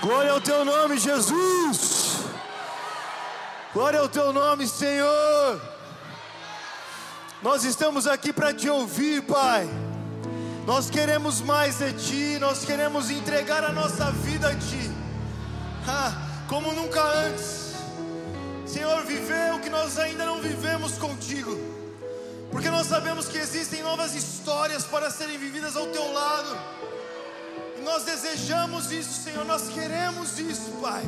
Glória ao teu nome, Jesus. Glória ao teu nome, Senhor. Nós estamos aqui para te ouvir, Pai. Nós queremos mais de ti, nós queremos entregar a nossa vida a ti, como nunca antes. Senhor, viver o que nós ainda não vivemos contigo, porque nós sabemos que existem novas histórias para serem vividas ao teu lado, nós desejamos isso, Senhor, nós queremos isso, Pai.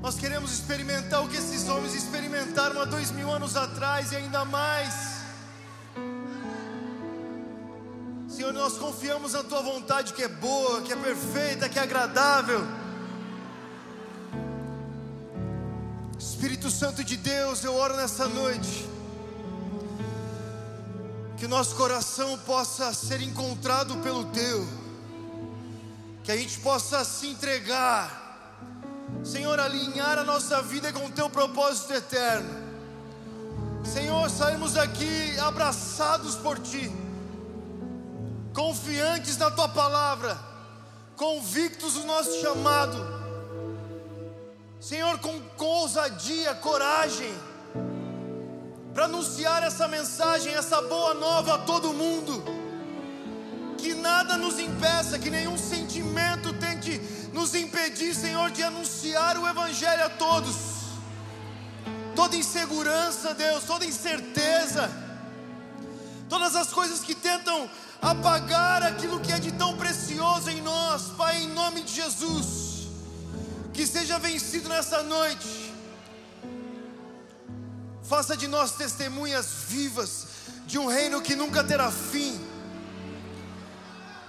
Nós queremos experimentar o que esses homens experimentaram há dois mil anos atrás e ainda mais. Senhor, nós confiamos na Tua vontade que é boa, que é perfeita, que é agradável. Espírito Santo de Deus, eu oro nessa noite. Que o nosso coração possa ser encontrado pelo Teu. Que a gente possa se entregar. Senhor, alinhar a nossa vida com o Teu propósito eterno. Senhor, saímos aqui abraçados por Ti confiantes na tua palavra, convictos do nosso chamado, Senhor, com, com ousadia, coragem, para anunciar essa mensagem, essa boa nova a todo mundo, que nada nos impeça, que nenhum tente nos impedir, Senhor, de anunciar o Evangelho a todos, toda insegurança, Deus, toda incerteza, todas as coisas que tentam apagar aquilo que é de tão precioso em nós, Pai, em nome de Jesus, que seja vencido nessa noite. Faça de nós testemunhas vivas de um reino que nunca terá fim.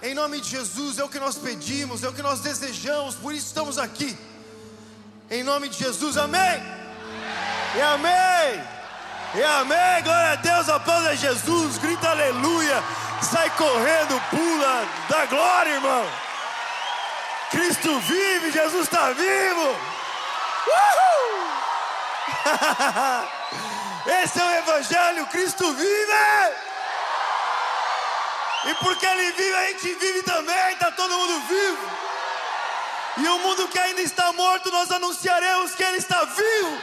Em nome de Jesus, é o que nós pedimos, é o que nós desejamos, por isso estamos aqui. Em nome de Jesus, amém. E amém. E amém. Glória a Deus, aplauda Jesus, grita aleluia sai correndo, pula, dá glória, irmão. Cristo vive, Jesus está vivo. Uhul! Esse é o Evangelho, Cristo vive. E porque Ele vive, a gente vive também, está todo mundo vivo. E o mundo que ainda está morto, nós anunciaremos que Ele está vivo.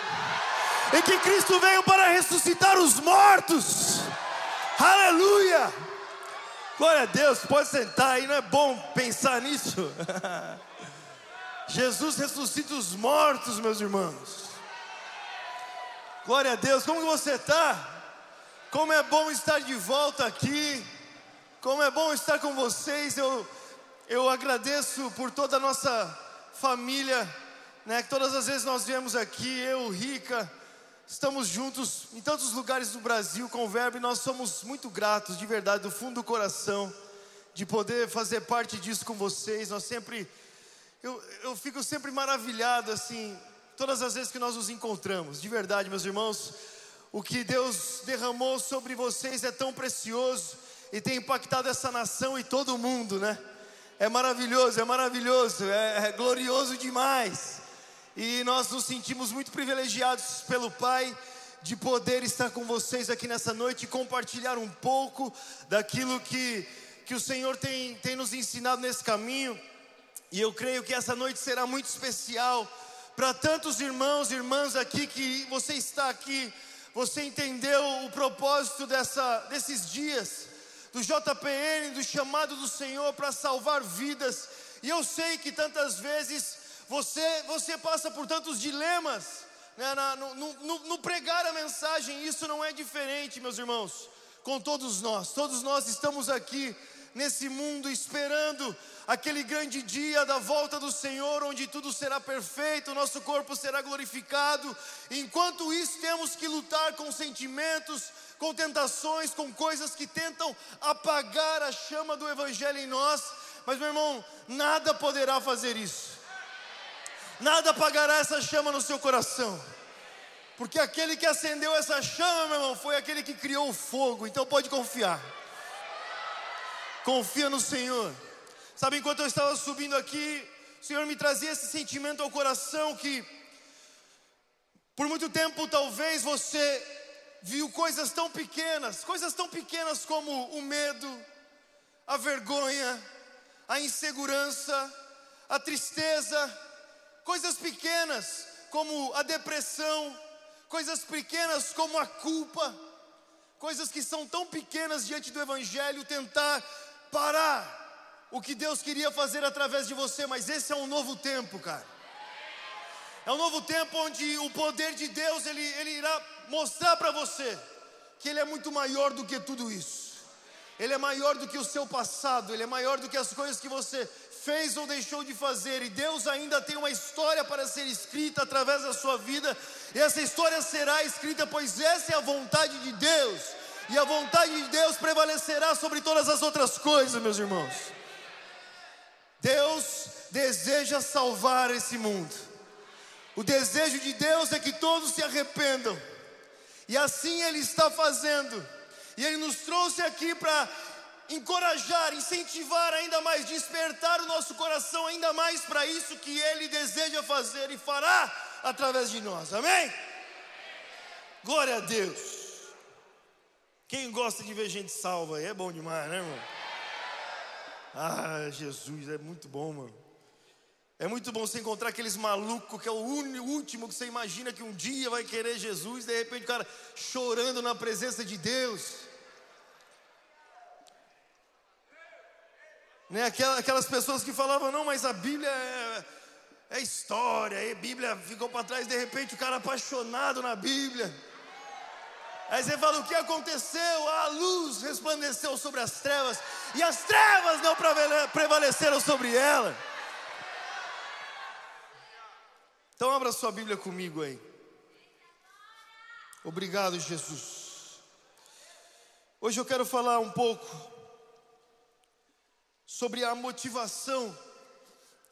E que Cristo veio para ressuscitar os mortos. Aleluia! Glória a Deus, pode sentar aí, não é bom pensar nisso? Jesus ressuscita os mortos, meus irmãos. Glória a Deus, como você está? Como é bom estar de volta aqui. Como é bom estar com vocês. Eu, eu agradeço por toda a nossa família, né? Que todas as vezes nós viemos aqui, eu, Rica, Estamos juntos em tantos lugares do Brasil com o Verbo e nós somos muito gratos, de verdade, do fundo do coração, de poder fazer parte disso com vocês. Nós sempre, eu, eu fico sempre maravilhado, assim, todas as vezes que nós nos encontramos, de verdade, meus irmãos. O que Deus derramou sobre vocês é tão precioso e tem impactado essa nação e todo mundo, né? É maravilhoso, é maravilhoso, é, é glorioso demais e nós nos sentimos muito privilegiados pelo Pai de poder estar com vocês aqui nessa noite e compartilhar um pouco daquilo que, que o Senhor tem, tem nos ensinado nesse caminho. E eu creio que essa noite será muito especial para tantos irmãos e irmãs aqui que você está aqui, você entendeu o propósito dessa, desses dias, do JPN, do chamado do Senhor para salvar vidas. E eu sei que tantas vezes você, você passa por tantos dilemas né, na, no, no, no pregar a mensagem, isso não é diferente, meus irmãos, com todos nós. Todos nós estamos aqui nesse mundo esperando aquele grande dia da volta do Senhor, onde tudo será perfeito, nosso corpo será glorificado. Enquanto isso, temos que lutar com sentimentos, com tentações, com coisas que tentam apagar a chama do Evangelho em nós. Mas, meu irmão, nada poderá fazer isso nada apagará essa chama no seu coração. Porque aquele que acendeu essa chama, meu irmão, foi aquele que criou o fogo. Então pode confiar. Confia no Senhor. Sabe, enquanto eu estava subindo aqui, o Senhor me trazia esse sentimento ao coração que, por muito tempo, talvez você viu coisas tão pequenas, coisas tão pequenas como o medo, a vergonha, a insegurança, a tristeza, coisas pequenas como a depressão, coisas pequenas como a culpa, coisas que são tão pequenas diante do Evangelho, tentar parar o que Deus queria fazer através de você, mas esse é um novo tempo, cara. É um novo tempo onde o poder de Deus ele, ele irá mostrar para você que Ele é muito maior do que tudo isso. Ele é maior do que o seu passado, Ele é maior do que as coisas que você fez ou deixou de fazer, e Deus ainda tem uma história para ser escrita através da sua vida, e essa história será escrita, pois essa é a vontade de Deus, e a vontade de Deus prevalecerá sobre todas as outras coisas, meus irmãos. Deus deseja salvar esse mundo, o desejo de Deus é que todos se arrependam, e assim Ele está fazendo, e Ele nos trouxe aqui para encorajar, incentivar ainda mais, despertar o nosso coração ainda mais para isso que Ele deseja fazer e fará através de nós, amém? Glória a Deus. Quem gosta de ver gente salva aí é bom demais, né, irmão? Ah, Jesus, é muito bom, mano. É muito bom você encontrar aqueles malucos que é o último que você imagina que um dia vai querer Jesus, de repente o cara chorando na presença de Deus. Né? Aquelas pessoas que falavam, não, mas a Bíblia é, é história, a Bíblia ficou para trás, de repente o cara apaixonado na Bíblia. Aí você fala: o que aconteceu? A luz resplandeceu sobre as trevas, e as trevas não prevaleceram sobre ela. Então, abra sua Bíblia comigo aí. Obrigado, Jesus. Hoje eu quero falar um pouco sobre a motivação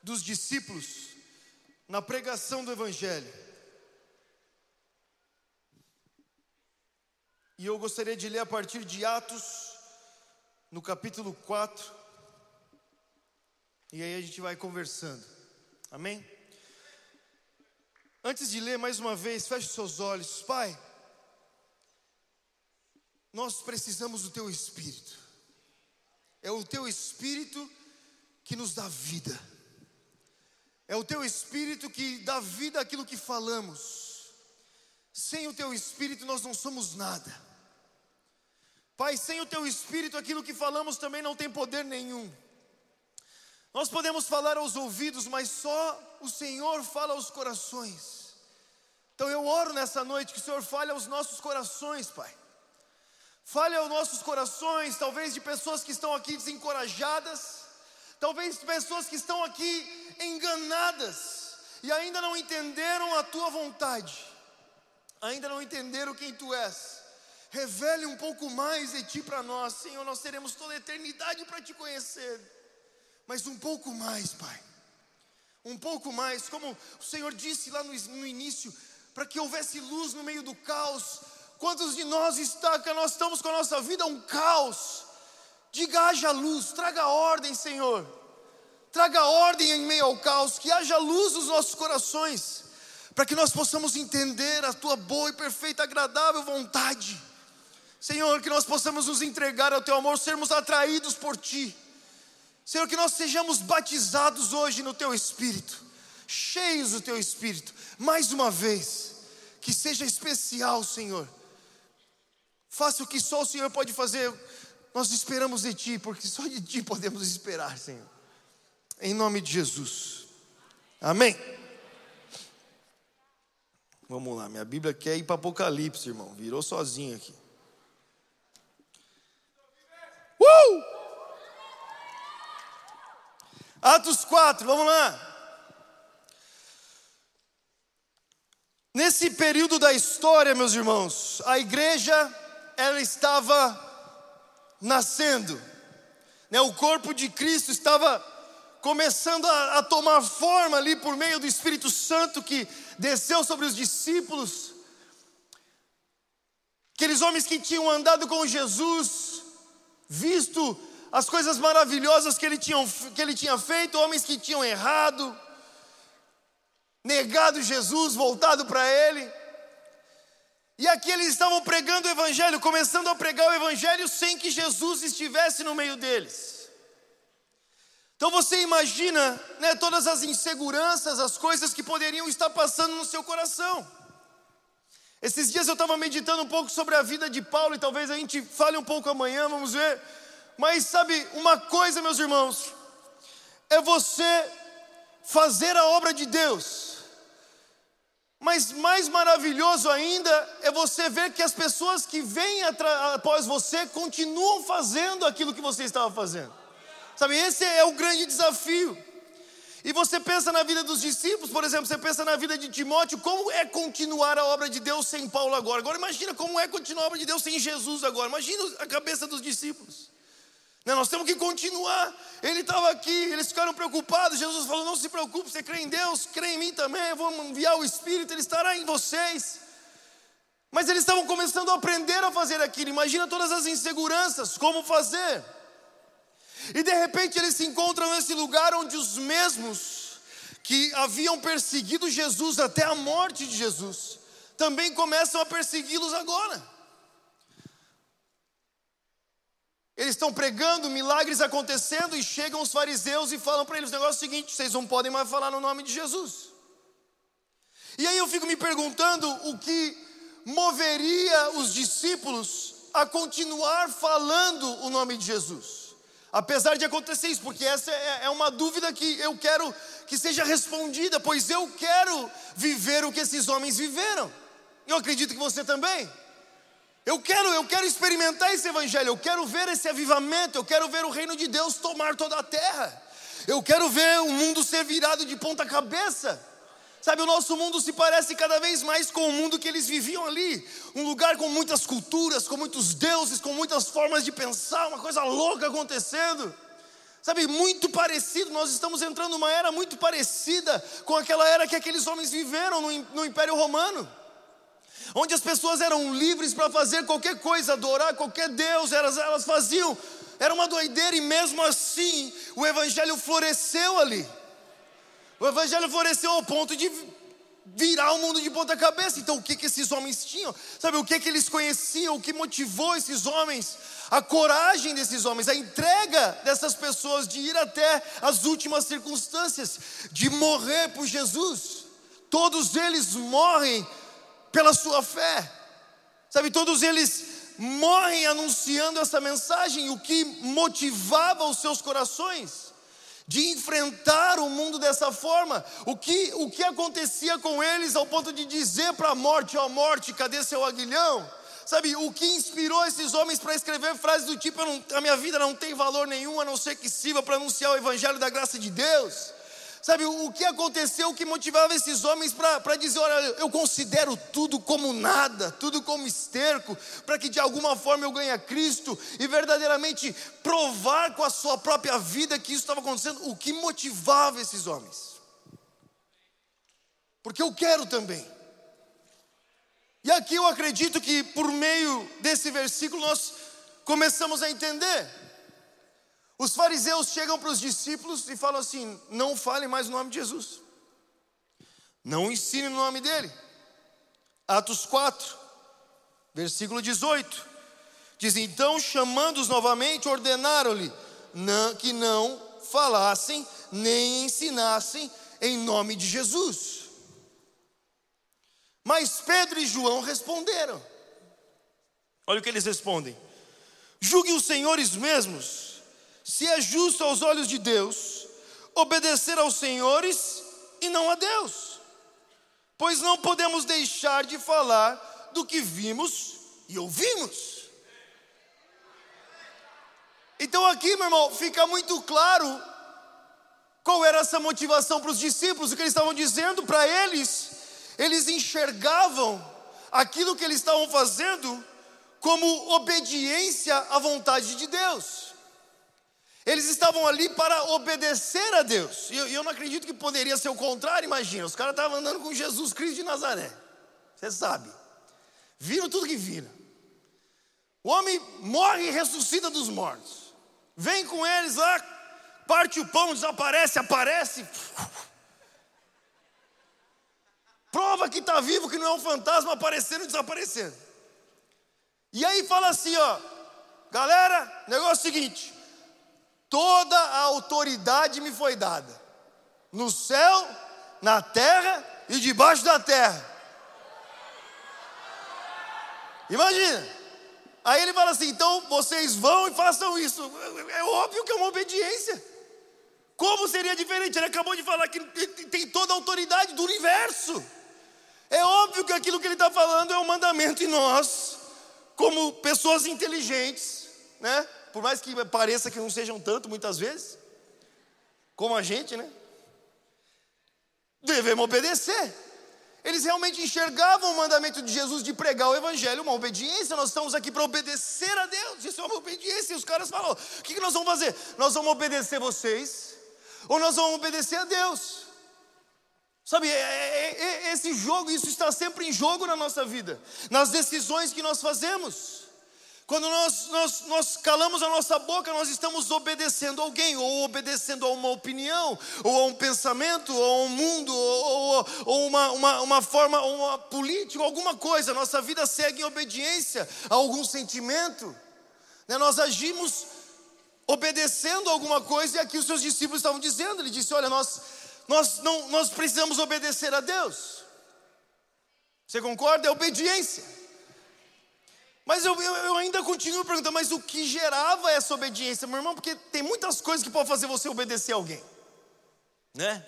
dos discípulos na pregação do Evangelho. E eu gostaria de ler a partir de Atos, no capítulo 4, e aí a gente vai conversando, amém? Antes de ler mais uma vez, feche seus olhos, Pai. Nós precisamos do Teu Espírito. É o teu espírito que nos dá vida. É o teu espírito que dá vida àquilo que falamos. Sem o teu espírito nós não somos nada. Pai, sem o teu espírito aquilo que falamos também não tem poder nenhum. Nós podemos falar aos ouvidos, mas só o Senhor fala aos corações. Então eu oro nessa noite que o Senhor fale aos nossos corações, Pai. Fale aos nossos corações, talvez de pessoas que estão aqui desencorajadas, talvez de pessoas que estão aqui enganadas e ainda não entenderam a tua vontade, ainda não entenderam quem tu és. Revele um pouco mais de ti para nós, Senhor. Nós teremos toda a eternidade para te conhecer, mas um pouco mais, Pai. Um pouco mais, como o Senhor disse lá no, no início, para que houvesse luz no meio do caos, Quantos de nós está que nós estamos com a nossa vida um caos? Diga haja luz, traga ordem, Senhor. Traga ordem em meio ao caos, que haja luz nos nossos corações, para que nós possamos entender a tua boa e perfeita, agradável vontade. Senhor, que nós possamos nos entregar ao teu amor, sermos atraídos por ti. Senhor, que nós sejamos batizados hoje no teu espírito, cheios do teu espírito, mais uma vez, que seja especial, Senhor Faça o que só o Senhor pode fazer. Nós esperamos de Ti, porque só de Ti podemos esperar, Senhor. Em nome de Jesus. Amém. Vamos lá, minha Bíblia quer ir para Apocalipse, irmão. Virou sozinho aqui. Uh! Atos 4, vamos lá. Nesse período da história, meus irmãos, a igreja ela estava nascendo, né? o corpo de Cristo estava começando a, a tomar forma ali por meio do Espírito Santo que desceu sobre os discípulos. Aqueles homens que tinham andado com Jesus, visto as coisas maravilhosas que ele, tinha, que ele tinha feito, homens que tinham errado, negado Jesus, voltado para ele. E aqui eles estavam pregando o Evangelho, começando a pregar o Evangelho sem que Jesus estivesse no meio deles. Então você imagina né, todas as inseguranças, as coisas que poderiam estar passando no seu coração. Esses dias eu estava meditando um pouco sobre a vida de Paulo e talvez a gente fale um pouco amanhã, vamos ver. Mas sabe, uma coisa, meus irmãos, é você fazer a obra de Deus. Mas mais maravilhoso ainda é você ver que as pessoas que vêm após você continuam fazendo aquilo que você estava fazendo. Sabe, esse é o grande desafio. E você pensa na vida dos discípulos, por exemplo, você pensa na vida de Timóteo, como é continuar a obra de Deus sem Paulo agora? Agora imagina como é continuar a obra de Deus sem Jesus agora. Imagina a cabeça dos discípulos. Não, nós temos que continuar. Ele estava aqui, eles ficaram preocupados. Jesus falou: Não se preocupe, você crê em Deus, crê em mim também. Eu vou enviar o Espírito, ele estará em vocês. Mas eles estavam começando a aprender a fazer aquilo. Imagina todas as inseguranças, como fazer. E de repente eles se encontram nesse lugar onde os mesmos que haviam perseguido Jesus até a morte de Jesus, também começam a persegui-los agora. Eles estão pregando, milagres acontecendo, e chegam os fariseus e falam para eles o negócio seguinte: vocês não podem mais falar no nome de Jesus. E aí eu fico me perguntando o que moveria os discípulos a continuar falando o nome de Jesus. Apesar de acontecer isso, porque essa é, é uma dúvida que eu quero que seja respondida, pois eu quero viver o que esses homens viveram. Eu acredito que você também. Eu quero, eu quero experimentar esse evangelho, eu quero ver esse avivamento, eu quero ver o reino de Deus tomar toda a terra. Eu quero ver o mundo ser virado de ponta cabeça. Sabe, o nosso mundo se parece cada vez mais com o mundo que eles viviam ali. Um lugar com muitas culturas, com muitos deuses, com muitas formas de pensar, uma coisa louca acontecendo. Sabe, muito parecido, nós estamos entrando numa era muito parecida com aquela era que aqueles homens viveram no, no Império Romano. Onde as pessoas eram livres para fazer qualquer coisa, adorar qualquer Deus, elas, elas faziam, era uma doideira e mesmo assim o Evangelho floresceu ali. O evangelho floresceu ao ponto de virar o mundo de ponta cabeça. Então, o que, que esses homens tinham? Sabe, o que, que eles conheciam? O que motivou esses homens? A coragem desses homens, a entrega dessas pessoas de ir até as últimas circunstâncias, de morrer por Jesus. Todos eles morrem pela sua fé. Sabe, todos eles morrem anunciando essa mensagem, o que motivava os seus corações de enfrentar o mundo dessa forma. O que, o que acontecia com eles ao ponto de dizer para a morte: Ó oh, morte, cadê seu aguilhão? Sabe, o que inspirou esses homens para escrever frases do tipo: não, A minha vida não tem valor nenhum a não ser que sirva para anunciar o evangelho da graça de Deus. Sabe, o que aconteceu, o que motivava esses homens para dizer: olha, eu considero tudo como nada, tudo como esterco, para que de alguma forma eu ganhe a Cristo e verdadeiramente provar com a sua própria vida que isso estava acontecendo. O que motivava esses homens? Porque eu quero também. E aqui eu acredito que por meio desse versículo nós começamos a entender os fariseus chegam para os discípulos e falam assim: não fale mais o nome de Jesus, não ensine o nome dele. Atos 4, versículo 18: diz: Então, chamando-os novamente, ordenaram-lhe que não falassem nem ensinassem em nome de Jesus. Mas Pedro e João responderam. Olha o que eles respondem: Julguem os senhores mesmos se é justo aos olhos de Deus obedecer aos senhores e não a Deus, pois não podemos deixar de falar do que vimos e ouvimos. Então, aqui, meu irmão, fica muito claro qual era essa motivação para os discípulos, o que eles estavam dizendo para eles, eles enxergavam aquilo que eles estavam fazendo como obediência à vontade de Deus. Eles estavam ali para obedecer a Deus. E eu, não acredito que poderia ser o contrário, imagina. Os caras estavam andando com Jesus Cristo de Nazaré. Você sabe. Viram tudo que viram. O homem morre e ressuscita dos mortos. Vem com eles lá, parte o pão, desaparece, aparece. Prova que está vivo, que não é um fantasma aparecendo e desaparecendo. E aí fala assim, ó, galera, negócio é o seguinte: Toda a autoridade me foi dada, no céu, na terra e debaixo da terra. Imagina. Aí ele fala assim: então vocês vão e façam isso. É óbvio que é uma obediência. Como seria diferente? Ele acabou de falar que tem toda a autoridade do universo. É óbvio que aquilo que ele está falando é um mandamento, e nós, como pessoas inteligentes, né? Por mais que pareça que não sejam tanto muitas vezes, como a gente, né? Devemos obedecer. Eles realmente enxergavam o mandamento de Jesus de pregar o Evangelho, uma obediência. Nós estamos aqui para obedecer a Deus, isso é uma obediência. E os caras falaram: o que, nós vamos fazer? Nós vamos obedecer vocês, ou nós vamos obedecer a Deus. Sabe, é, é, é, esse jogo, isso está sempre em jogo na nossa vida, nas decisões que nós fazemos. Quando nós, nós, nós calamos a nossa boca, nós estamos obedecendo alguém, ou obedecendo a uma opinião, ou a um pensamento, ou a um mundo, ou, ou uma, uma, uma forma, uma política, alguma coisa. Nossa vida segue em obediência a algum sentimento. Né? Nós agimos obedecendo alguma coisa, e aqui os seus discípulos estavam dizendo: ele disse, olha, nós nós, não, nós precisamos obedecer a Deus. Você concorda? É obediência. Mas eu, eu, eu, ainda continuo perguntando, mas o que gerava essa obediência, meu irmão? Porque tem muitas coisas que podem fazer você obedecer alguém, né?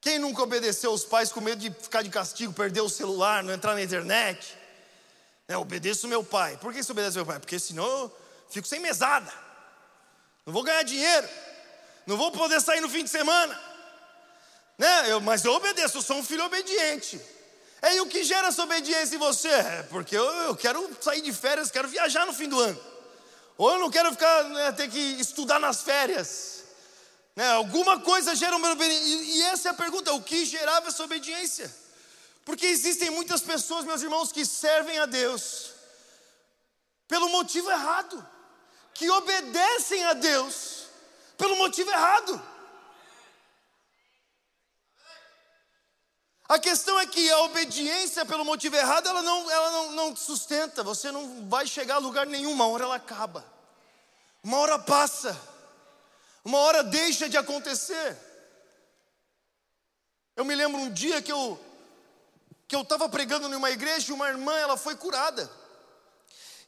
Quem nunca obedeceu os pais com medo de ficar de castigo, perder o celular, não entrar na internet? É, obedeço meu pai. Por que você obedece meu pai? Porque senão eu fico sem mesada, não vou ganhar dinheiro, não vou poder sair no fim de semana. Né? Eu, mas eu obedeço, eu sou um filho obediente. É, e o que gera essa obediência em você? É porque eu, eu, quero sair de férias, quero viajar no fim do ano. Ou eu não quero ficar, né, ter que estudar nas férias. Né? Alguma coisa gera uma obediência. E, e essa é a pergunta: o que gerava essa obediência? Porque existem muitas pessoas, meus irmãos, que servem a Deus pelo motivo errado, que obedecem a Deus pelo motivo errado. A questão é que a obediência pelo motivo errado, ela não, ela não, não sustenta, você não vai chegar a lugar nenhum, uma hora ela acaba, uma hora passa, uma hora deixa de acontecer. Eu me lembro um dia que eu que eu estava pregando numa igreja e uma irmã ela foi curada.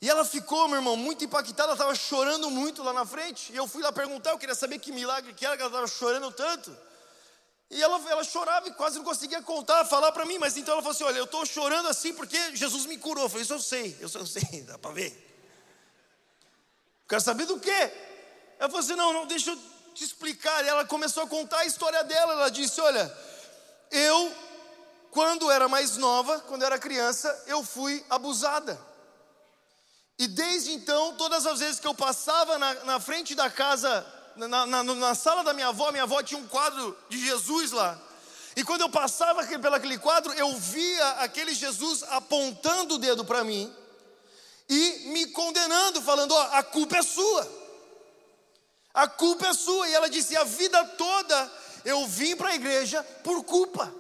E ela ficou, meu irmão, muito impactada, ela estava chorando muito lá na frente. E eu fui lá perguntar, eu queria saber que milagre que era que ela estava chorando tanto. E ela, ela chorava e quase não conseguia contar, falar para mim, mas então ela falou assim: Olha, eu estou chorando assim porque Jesus me curou. Eu falei: Isso eu sei, isso eu sei, dá para ver. Quero saber do quê? Ela falou assim: Não, não, deixa eu te explicar. E ela começou a contar a história dela. Ela disse: Olha, eu, quando era mais nova, quando era criança, eu fui abusada. E desde então, todas as vezes que eu passava na, na frente da casa na, na, na sala da minha avó, minha avó tinha um quadro de Jesus lá. E quando eu passava pelo aquele quadro, eu via aquele Jesus apontando o dedo para mim e me condenando, falando: Ó, a culpa é sua. A culpa é sua. E ela disse: A vida toda eu vim para a igreja por culpa.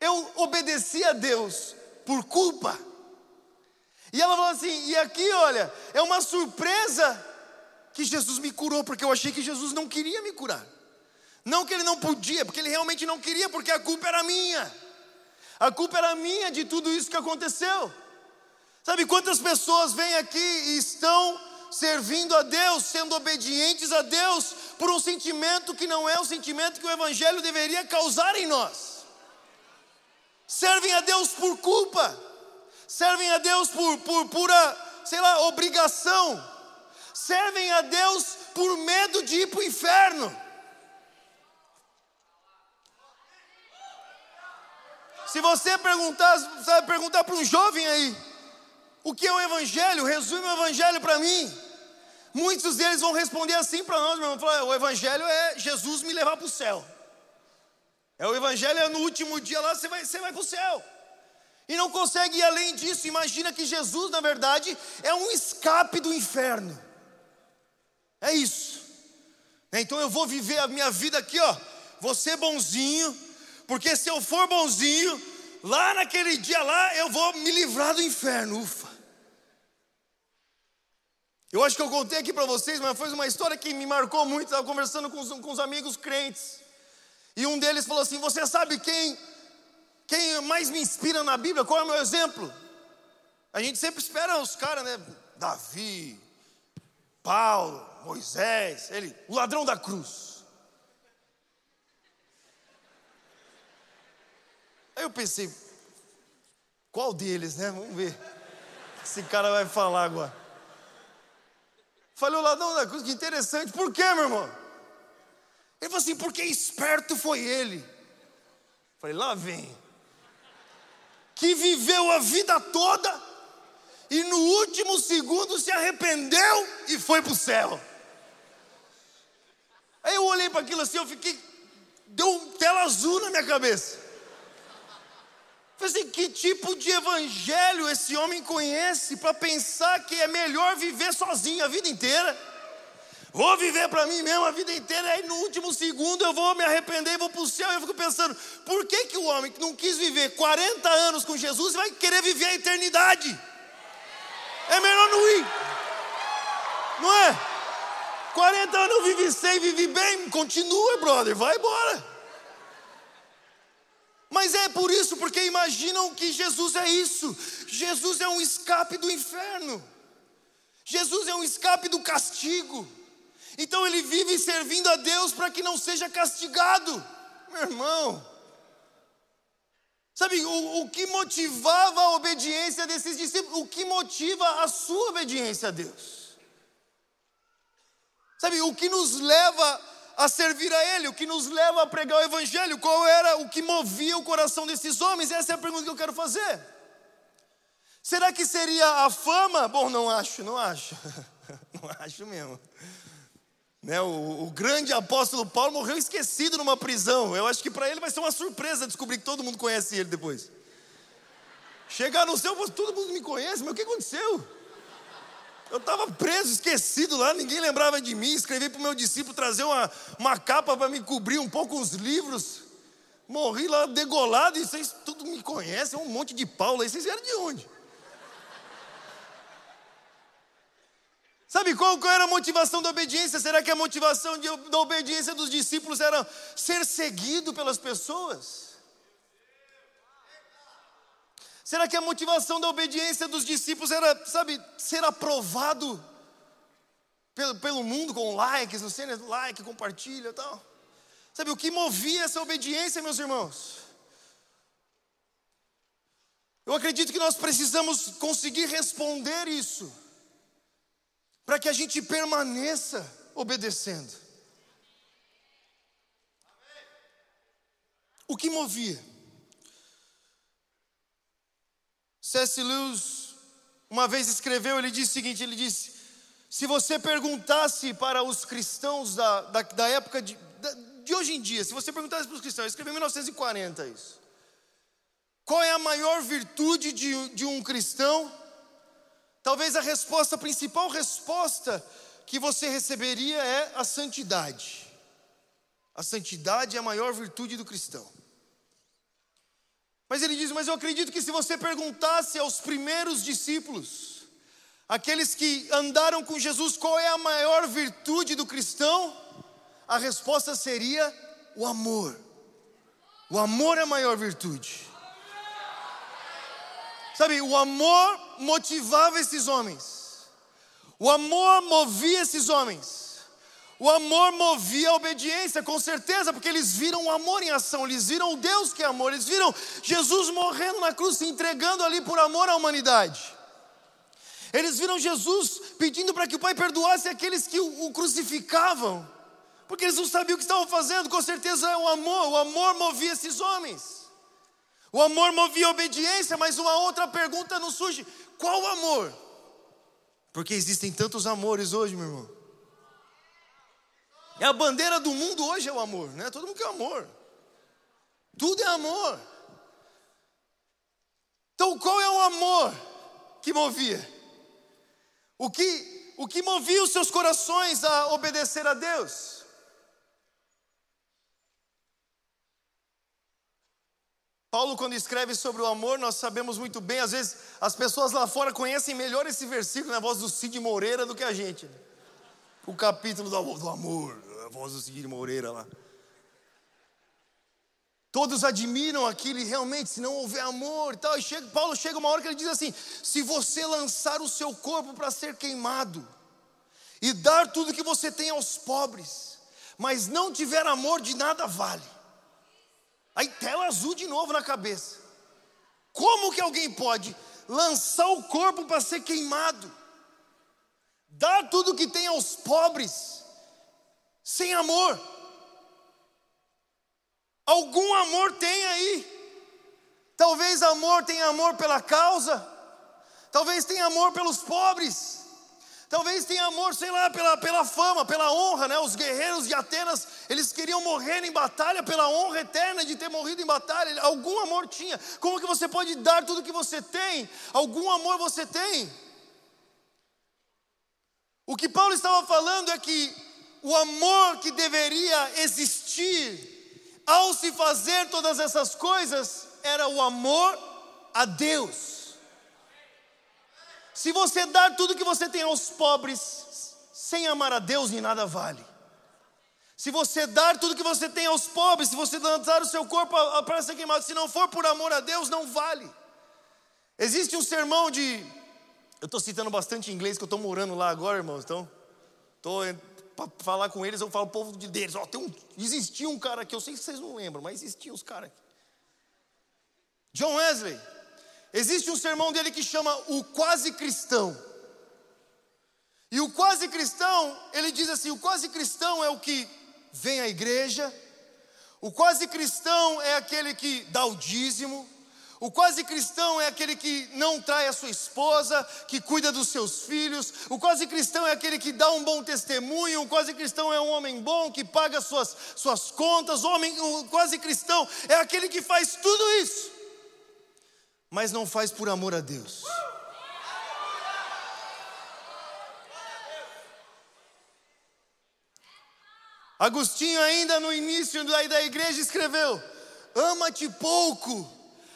Eu obedeci a Deus por culpa. E ela falou assim: E aqui, olha, é uma surpresa que Jesus me curou, porque eu achei que Jesus não queria me curar. Não que ele não podia, porque ele realmente não queria, porque a culpa era minha. A culpa era minha de tudo isso que aconteceu. Sabe quantas pessoas vêm aqui e estão servindo a Deus, sendo obedientes a Deus, por um sentimento que não é o sentimento que o Evangelho deveria causar em nós? Servem a Deus por culpa, servem a Deus por, por pura, sei lá, obrigação servem a Deus por medo de ir para o inferno. Se você perguntar, sabe, perguntar para um jovem aí, o que é o Evangelho? Resume o Evangelho para mim. Muitos deles vão responder assim para nós, meu irmão. O Evangelho é Jesus me levar para o céu. É o Evangelho é no último dia lá, você vai, você vai para o céu. E não consegue ir além disso. Imagina que Jesus, na verdade, é um escape do inferno. É isso. Né, então eu vou viver a minha vida aqui, ó. Vou ser bonzinho, porque se eu for bonzinho, lá naquele dia lá eu vou me livrar do inferno. Ufa. Eu acho que eu contei aqui para vocês, mas foi uma história que me marcou muito. Estava conversando com os, com os amigos crentes. E um deles falou assim: Você sabe quem, quem mais me inspira na Bíblia? Qual é o meu exemplo? A gente sempre espera os caras, né? Davi, Paulo, Moisés, ele, o ladrão da cruz. Aí eu pensei, qual deles, né? Vamos ver. Esse cara vai falar agora. Falei, o ladrão da cruz, que interessante. Por quê, meu irmão? Ele falou assim, porque esperto foi ele. Falei, lá vem. Que viveu a vida toda e no último segundo se arrependeu e foi para o céu. Aí eu olhei para aquilo assim, eu fiquei, deu um tela azul na minha cabeça. Falei assim, que tipo de evangelho esse homem conhece para pensar que é melhor viver sozinho a vida inteira? Vou viver para mim mesmo a vida inteira, aí no último segundo eu vou me arrepender e vou para o céu. Eu fico pensando, por que, que o homem que não quis viver 40 anos com Jesus vai querer viver a eternidade? É melhor não ir, não é? 40 anos eu vivi sem, vivi bem, continua, brother, vai embora. Mas é por isso, porque imaginam que Jesus é isso. Jesus é um escape do inferno. Jesus é um escape do castigo. Então ele vive servindo a Deus para que não seja castigado. Meu irmão, sabe o, o que motivava a obediência desses discípulos? O que motiva a sua obediência a Deus? Sabe, o que nos leva a servir a Ele, o que nos leva a pregar o Evangelho, qual era o que movia o coração desses homens? Essa é a pergunta que eu quero fazer. Será que seria a fama? Bom, não acho, não acho, não acho mesmo. Né, o, o, grande apóstolo Paulo morreu esquecido numa prisão. Eu acho que para ele vai ser uma surpresa descobrir que todo mundo conhece ele depois. Chegar no céu, todo mundo me conhece, mas o que aconteceu? Eu estava preso, esquecido lá, ninguém lembrava de mim. Escrevi para o meu discípulo trazer uma, uma capa para me cobrir um pouco os livros. Morri lá degolado e vocês tudo me conhecem, um monte de Paulo aí. Vocês vieram de onde? Sabe qual, qual, era a motivação da obediência? Será que a motivação de, da obediência dos discípulos era ser seguido pelas pessoas? Será que a motivação da obediência dos discípulos era, sabe, ser aprovado pelo, pelo mundo com likes, não sei, né? like, compartilha e tal? Sabe, o que movia essa obediência, meus irmãos? Eu acredito que nós precisamos conseguir responder isso, para que a gente permaneça obedecendo. O que movia? C.S. Lewis uma vez escreveu, ele disse o seguinte: ele disse, se você perguntasse para os cristãos da, da, da época de, de hoje em dia, se você perguntasse para os cristãos, escreveu em 1940 isso, qual é a maior virtude de, de um cristão? Talvez a resposta, a principal resposta que você receberia é a santidade. A santidade é a maior virtude do cristão. Mas ele diz: Mas eu acredito que se você perguntasse aos primeiros discípulos, aqueles que andaram com Jesus, qual é a maior virtude do cristão, a resposta seria o amor. O amor é a maior virtude. Sabe, o amor motivava esses homens, o amor movia esses homens. O amor movia a obediência, com certeza, porque eles viram o amor em ação, eles viram o Deus que é amor, eles viram Jesus morrendo na cruz, se entregando ali por amor à humanidade. Eles viram Jesus pedindo para que o Pai perdoasse aqueles que o, crucificavam, porque eles não sabiam o que estavam fazendo, com certeza é o amor, o amor movia esses homens. O amor movia a obediência, mas uma outra pergunta não surge: qual amor? Porque existem tantos amores hoje, meu irmão. É a bandeira do mundo hoje é o amor, né? Todo mundo quer amor. Tudo é amor. Então, qual é o amor que movia? O que, o que movia os seus corações a obedecer a Deus? Paulo, quando escreve sobre o amor, nós sabemos muito bem, às vezes as pessoas lá fora conhecem melhor esse versículo na voz do Cid Moreira do que a gente. Né? O capítulo do, do amor, a voz do Cid Moreira lá. Todos admiram aquilo e realmente, se não houver amor e tal, e chega, Paulo chega uma hora que ele diz assim: se você lançar o seu corpo para ser queimado, e dar tudo que você tem aos pobres, mas não tiver amor, de nada vale. Aí tela azul de novo na cabeça. Como que alguém pode lançar o corpo para ser queimado, dar tudo que tem aos pobres, sem amor? Algum amor tem aí. Talvez amor tenha amor pela causa, talvez tenha amor pelos pobres. Talvez tenha amor, sei lá, pela, pela fama, pela honra, né? Os guerreiros de Atenas, eles queriam morrer em batalha pela honra eterna de ter morrido em batalha. Algum amor tinha. Como que você pode dar tudo que você tem? Algum amor você tem? O que Paulo estava falando é que o amor que deveria existir ao se fazer todas essas coisas era o amor a Deus. Se você dar tudo que você tem aos pobres, sem amar a Deus, em nada vale. Se você dar tudo que você tem aos pobres, se você dar o seu corpo para ser queimado, se não for por amor a Deus, não vale. Existe um sermão de. Eu estou citando bastante inglês, que eu estou morando lá agora, irmãos. Então, estou para falar com eles, eu falo o povo de deles. Ó, tem um, existia um cara aqui, eu sei que vocês não lembram, mas existia uns caras aqui. John Wesley. Existe um sermão dele que chama o quase cristão. E o quase cristão, ele diz assim: o quase cristão é o que vem à igreja, o quase cristão é aquele que dá o dízimo, o quase cristão é aquele que não trai a sua esposa, que cuida dos seus filhos. O quase cristão é aquele que dá um bom testemunho. O quase cristão é um homem bom que paga suas, suas contas. O, homem, o quase cristão é aquele que faz tudo isso mas não faz por amor a Deus. Agostinho, ainda no início da igreja, escreveu: Ama-te pouco,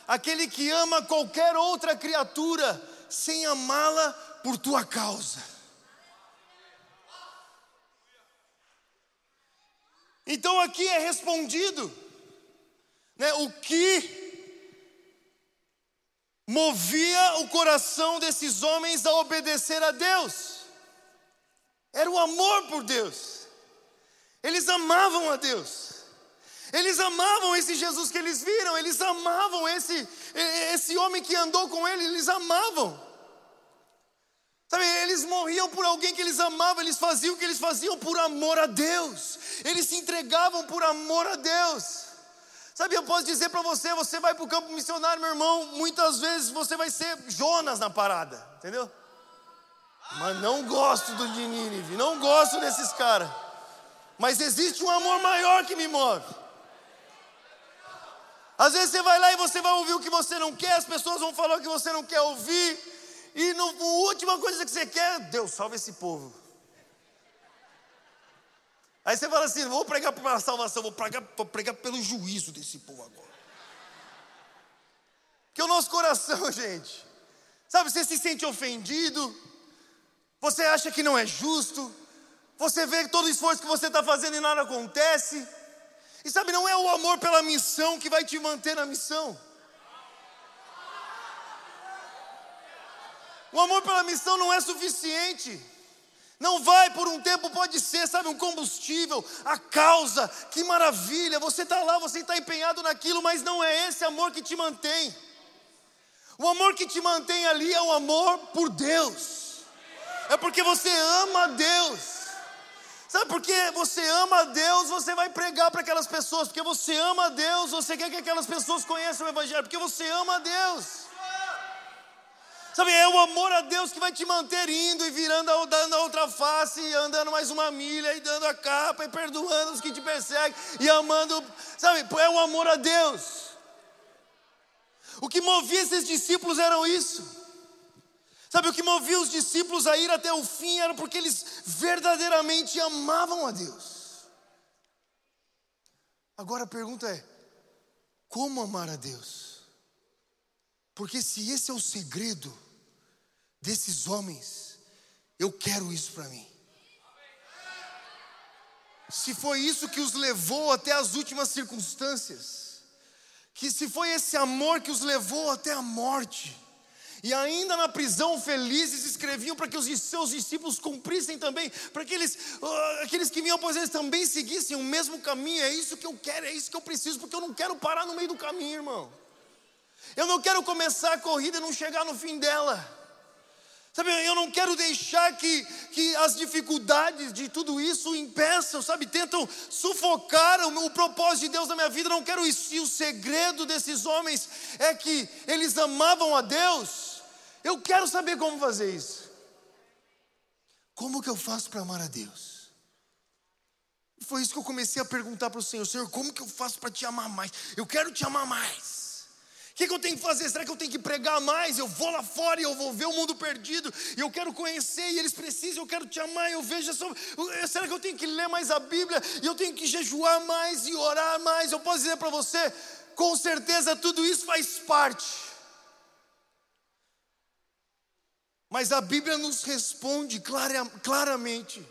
aquele que ama qualquer outra criatura, sem amá-la por tua causa. Então aqui é respondido, né, o que movia o coração desses homens a obedecer a Deus. Era o amor por Deus. Eles amavam a Deus. Eles amavam esse Jesus que eles viram, eles amavam esse esse homem que andou com ele, eles amavam. Sabe, eles morriam por alguém que eles amavam, eles faziam o que eles faziam por amor a Deus. Eles se entregavam por amor a Deus. Sabe, eu posso dizer para você, você vai para o campo missionário, meu irmão, muitas vezes você vai ser Jonas na parada, entendeu? Mas não gosto do de Nínive, não gosto desses caras. Mas existe um amor maior que me move. Às vezes você vai lá e você vai ouvir o que você não quer, as pessoas vão falar o que você não quer ouvir, e no, a última coisa que você quer, Deus salve esse povo. Aí você fala assim: vou pregar para salvação, vou pregar, vou pregar pelo juízo desse povo agora. Que o nosso coração, gente, sabe, você se sente ofendido, você acha que não é justo, você vê todo o esforço que você está fazendo e nada acontece. E sabe, não é o amor pela missão que vai te manter na missão. O amor pela missão não é suficiente. Não vai por um tempo, pode ser, sabe, um combustível, a causa, que maravilha, você está lá, você está empenhado naquilo, mas não é esse amor que te mantém. O amor que te mantém ali é o amor por Deus, é porque você ama Deus. Sabe por que você ama a Deus, você vai pregar para aquelas pessoas, porque você ama a Deus, você quer que aquelas pessoas conheçam o Evangelho, porque você ama a Deus. Sabe, é o amor a Deus que vai te manter indo e virando, dando a outra face, e andando mais uma milha, e dando a capa, e perdoando os que te perseguem, e amando, sabe, é o amor a Deus. O que movia esses discípulos era isso. Sabe, o que movia os discípulos a ir até o fim era porque eles verdadeiramente amavam a Deus. Agora a pergunta é: como amar a Deus. Porque se esse é o segredo desses homens, eu quero isso para mim. Se foi isso que os levou até as últimas circunstâncias, que se foi esse amor que os levou até a morte, e ainda na prisão felizes escreviam para que os seus discípulos cumprissem também, para que eles, uh, aqueles que vinham após eles também seguissem o mesmo caminho. É isso que eu quero, é isso que eu preciso, porque eu não quero parar no meio do caminho, irmão. Eu não quero começar a corrida e não chegar no fim dela. Sabe, eu não quero deixar que, que as dificuldades de tudo isso impeçam, sabe, tentam sufocar o, o propósito de Deus na minha vida. Eu não quero isso. E o segredo desses homens é que eles amavam a Deus. Eu quero saber como fazer isso. Como que eu faço para amar a Deus? Foi isso que eu comecei a perguntar para o Senhor: Senhor, como que eu faço para te amar mais? Eu quero te amar mais que, que eu tenho que fazer? Será que eu tenho que pregar mais? Eu vou lá fora e eu vou ver o mundo perdido, e eu quero conhecer, e eles precisam, eu quero te amar, eu vejo essa. Será que eu tenho que ler mais a Bíblia? E eu tenho que jejuar mais e orar mais? Eu posso dizer para você, com certeza tudo isso faz parte. Mas a Bíblia nos responde clara, claramente.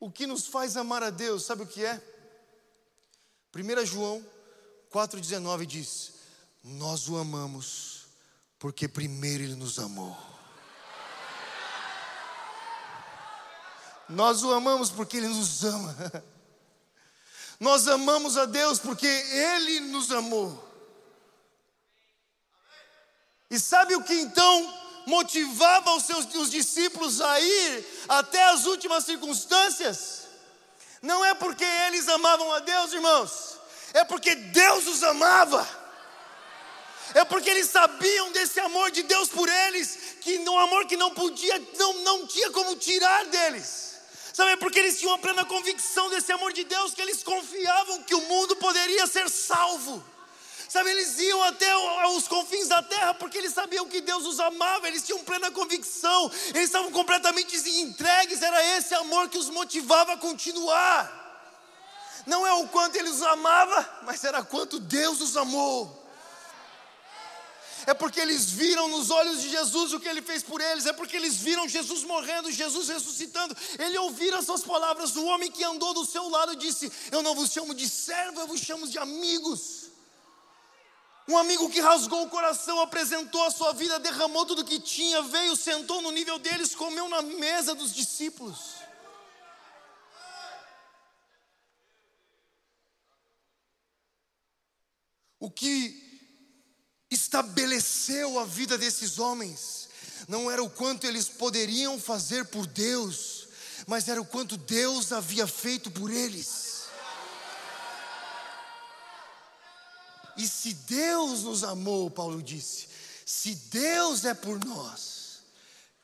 O que nos faz amar a Deus, sabe o que é? 1 João 4,19 diz: nós o amamos porque primeiro ele nos amou. Nós o amamos porque ele nos ama. Nós amamos a Deus porque ele nos amou. E sabe o que então motivava os seus os discípulos a ir até as últimas circunstâncias? Não é porque eles amavam a Deus, irmãos, é porque Deus os amava é porque eles sabiam desse amor de Deus por eles, que um amor que não podia, não, não tinha como tirar deles. Sabe, é porque eles tinham a plena convicção desse amor de Deus, que eles confiavam que o mundo poderia ser salvo. Sabe, eles iam até os confins da terra porque eles sabiam que Deus os amava, eles tinham plena convicção, eles estavam completamente entregues, era esse amor que os motivava a continuar. Não é o quanto eles os amava, mas era quanto Deus os amou é porque eles viram nos olhos de Jesus o que ele fez por eles, é porque eles viram Jesus morrendo, Jesus ressuscitando. Ele ouviram essas palavras. O homem que andou do seu lado disse: Eu não vos chamo de servo, eu vos chamo de amigos. Um amigo que rasgou o coração, apresentou a sua vida, derramou tudo que tinha, veio, sentou no nível deles, comeu na mesa dos discípulos. O que estabeleceu a vida desses homens, não era o quanto eles poderiam fazer por Deus, mas era o quanto Deus havia feito por eles. E se Deus nos amou, Paulo disse, se Deus é por nós,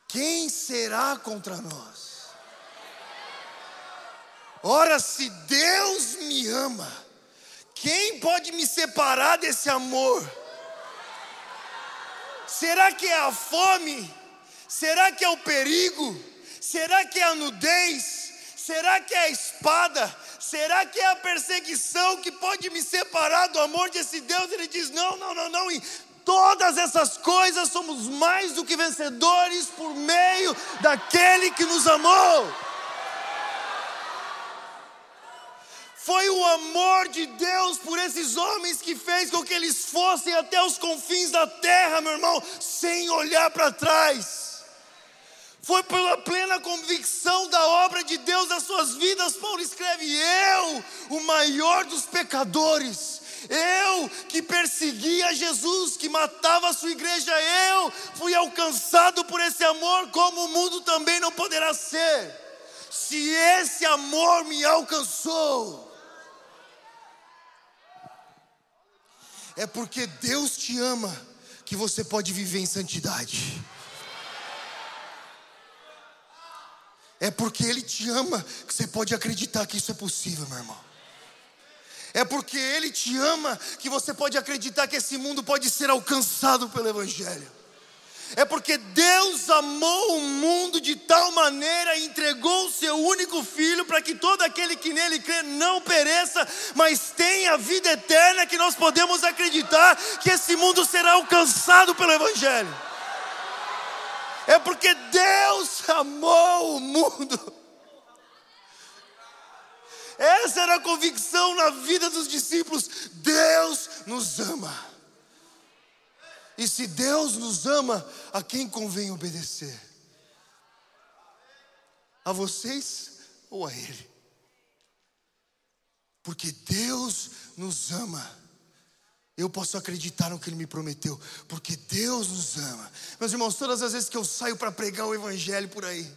quem será contra nós? Ora, se Deus me ama, quem pode me separar desse amor? Será que é a fome? Será que é o perigo? Será que é a nudez? Será que é a espada? Será que é a perseguição que pode me separar do amor desse Deus? Ele diz: não, não, não, não. E todas essas coisas somos mais do que vencedores por meio daquele que nos amou. Foi o amor de Deus por esses homens que fez com que eles fossem até os confins da terra, meu irmão, sem olhar para trás. Foi pela plena convicção da obra de Deus nas suas vidas, Paulo escreve: Eu, o maior dos pecadores, eu que perseguia Jesus, que matava a sua igreja, eu fui alcançado por esse amor, como o mundo também não poderá ser. Se esse amor me alcançou, É porque Deus te ama que você pode viver em santidade. É porque Ele te ama que você pode acreditar que isso é possível, meu irmão. É porque Ele te ama que você pode acreditar que esse mundo pode ser alcançado pelo Evangelho. É porque Deus amou o mundo de tal maneira e entregou o seu único filho para que todo aquele que nele crê não pereça, mas tenha vida eterna que nós podemos acreditar que esse mundo será alcançado pelo evangelho. É porque Deus amou o mundo. Essa era a convicção na vida dos discípulos. Deus nos ama. E se Deus nos ama, a quem convém obedecer? A vocês ou a Ele? Porque Deus nos ama. Eu posso acreditar no que Ele me prometeu, porque Deus nos ama. Meus irmãos, todas as vezes que eu saio para pregar o Evangelho por aí,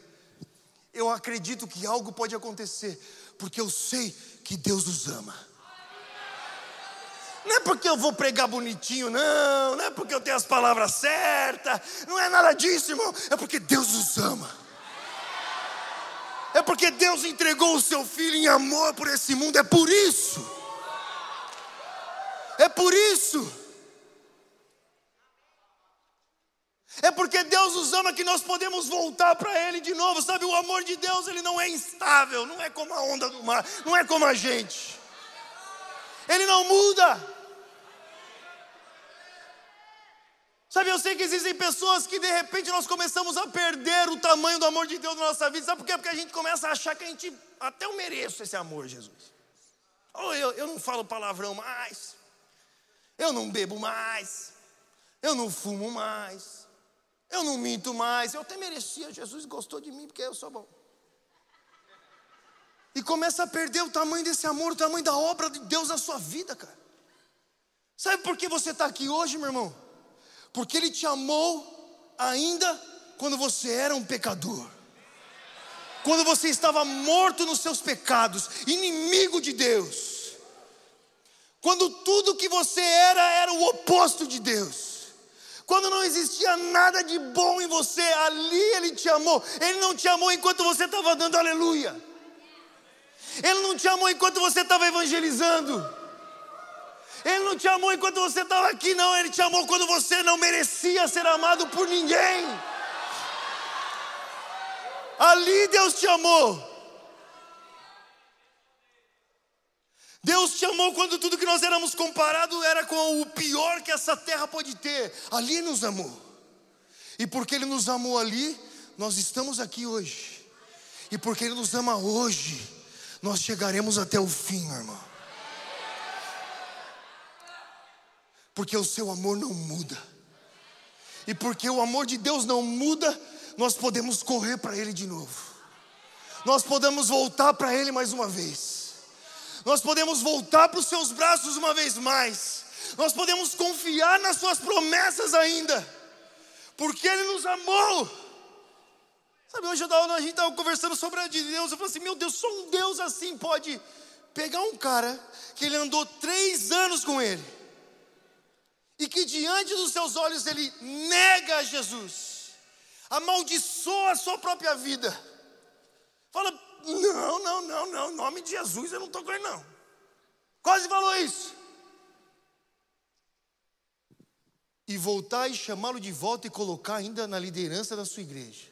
eu acredito que algo pode acontecer, porque eu sei que Deus nos ama. Não é porque eu vou pregar bonitinho, não. Não é porque eu tenho as palavras certas. Não é nada disso, irmão. É porque Deus nos ama. É porque Deus entregou o seu filho em amor por esse mundo. É por isso. É por isso. É porque Deus nos ama que nós podemos voltar para Ele de novo. Sabe, o amor de Deus ele não é instável, não é como a onda do mar, não é como a gente. Ele não muda. Sabe, eu sei que existem pessoas que de repente nós começamos a perder o tamanho do amor de Deus na nossa vida. Sabe por quê? Porque a gente começa a achar que a gente até eu mereço esse amor, Jesus. Ou eu, eu não falo palavrão mais, eu não bebo mais, eu não fumo mais, eu não minto mais. Eu até merecia, Jesus gostou de mim porque eu sou bom. E começa a perder o tamanho desse amor, o tamanho da obra de Deus na sua vida, cara. Sabe por que você está aqui hoje, meu irmão? porque Ele te amou ainda quando você era um pecador, quando você estava morto nos seus pecados, inimigo de Deus, quando tudo que você era era o oposto de Deus. Quando não existia nada de bom em você, ali Ele te amou. Ele não te amou enquanto você estava dando aleluia. Ele não te amou enquanto você estava evangelizando. Ele não te amou enquanto você estava aqui, não. Ele te amou quando você não merecia ser amado por ninguém. Ali Deus te amou. Deus te amou quando tudo que nós éramos comparado era com o pior que essa terra pode ter. Ali nos amou. E porque Ele nos amou ali, nós estamos aqui hoje. E porque Ele nos ama hoje, nós chegaremos até o fim, meu irmão. Porque o seu amor não muda. E porque o amor de Deus não muda, nós podemos correr para Ele de novo. Nós podemos voltar para Ele mais uma vez. Nós podemos voltar para os seus braços uma vez mais. Nós podemos confiar nas Suas promessas ainda. Porque Ele nos amou. Sabe, hoje a gente estava conversando sobre a de Deus. Eu falei assim: meu Deus, só um Deus assim pode pegar um cara que ele andou três anos com ele e que diante dos seus olhos ele nega Jesus, amaldiçoa a sua própria vida, fala: não, não, não, não, em nome de Jesus eu não estou com ele, não. Quase falou isso. E voltar e chamá-lo de volta e colocar ainda na liderança da sua igreja.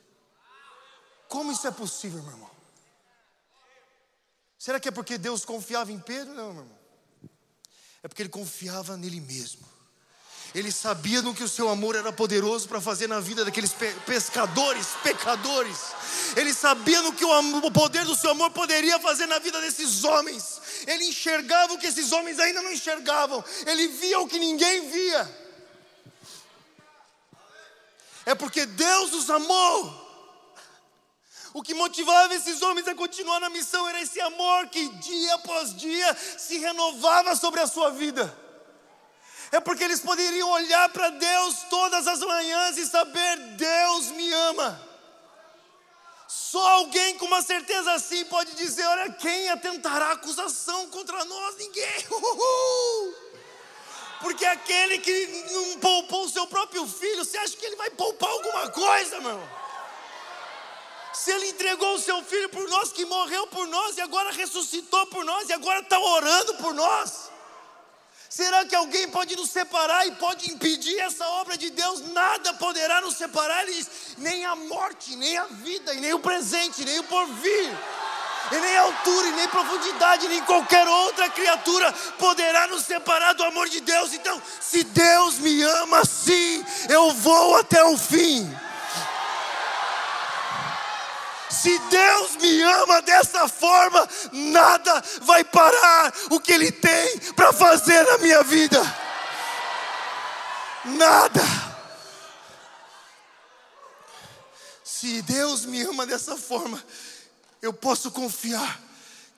Como isso é possível, meu irmão? Será que é porque Deus confiava em Pedro? Não, meu irmão. É porque ele confiava nele mesmo. Ele sabia no que o seu amor era poderoso para fazer na vida daqueles pescadores, pecadores. Ele sabia no que o poder do seu amor poderia fazer na vida desses homens. Ele enxergava o que esses homens ainda não enxergavam. Ele via o que ninguém via. É porque Deus os amou. O que motivava esses homens a continuar na missão era esse amor que dia após dia se renovava sobre a sua vida é porque eles poderiam olhar para Deus todas as manhãs e saber: Deus me ama. Só alguém com uma certeza assim pode dizer: Olha, quem atentará acusação contra nós? Ninguém. Uhul. Porque aquele que não poupou o seu próprio filho, você acha que ele vai poupar alguma coisa, meu? Se ele entregou o seu filho por nós, que morreu por nós e agora ressuscitou por nós e agora está orando por nós. Será que alguém pode nos separar e pode impedir essa obra de Deus? Nada poderá nos separar, ele diz, nem a morte, nem a vida, e nem o presente, nem o porvir e nem altura, e nem profundidade, nem qualquer outra criatura poderá nos separar do amor de Deus. Então, se Deus me ama assim, eu vou até o fim. Se Deus me ama dessa forma, nada vai parar o que Ele tem para fazer na minha vida. Nada. Se Deus me ama dessa forma, eu posso confiar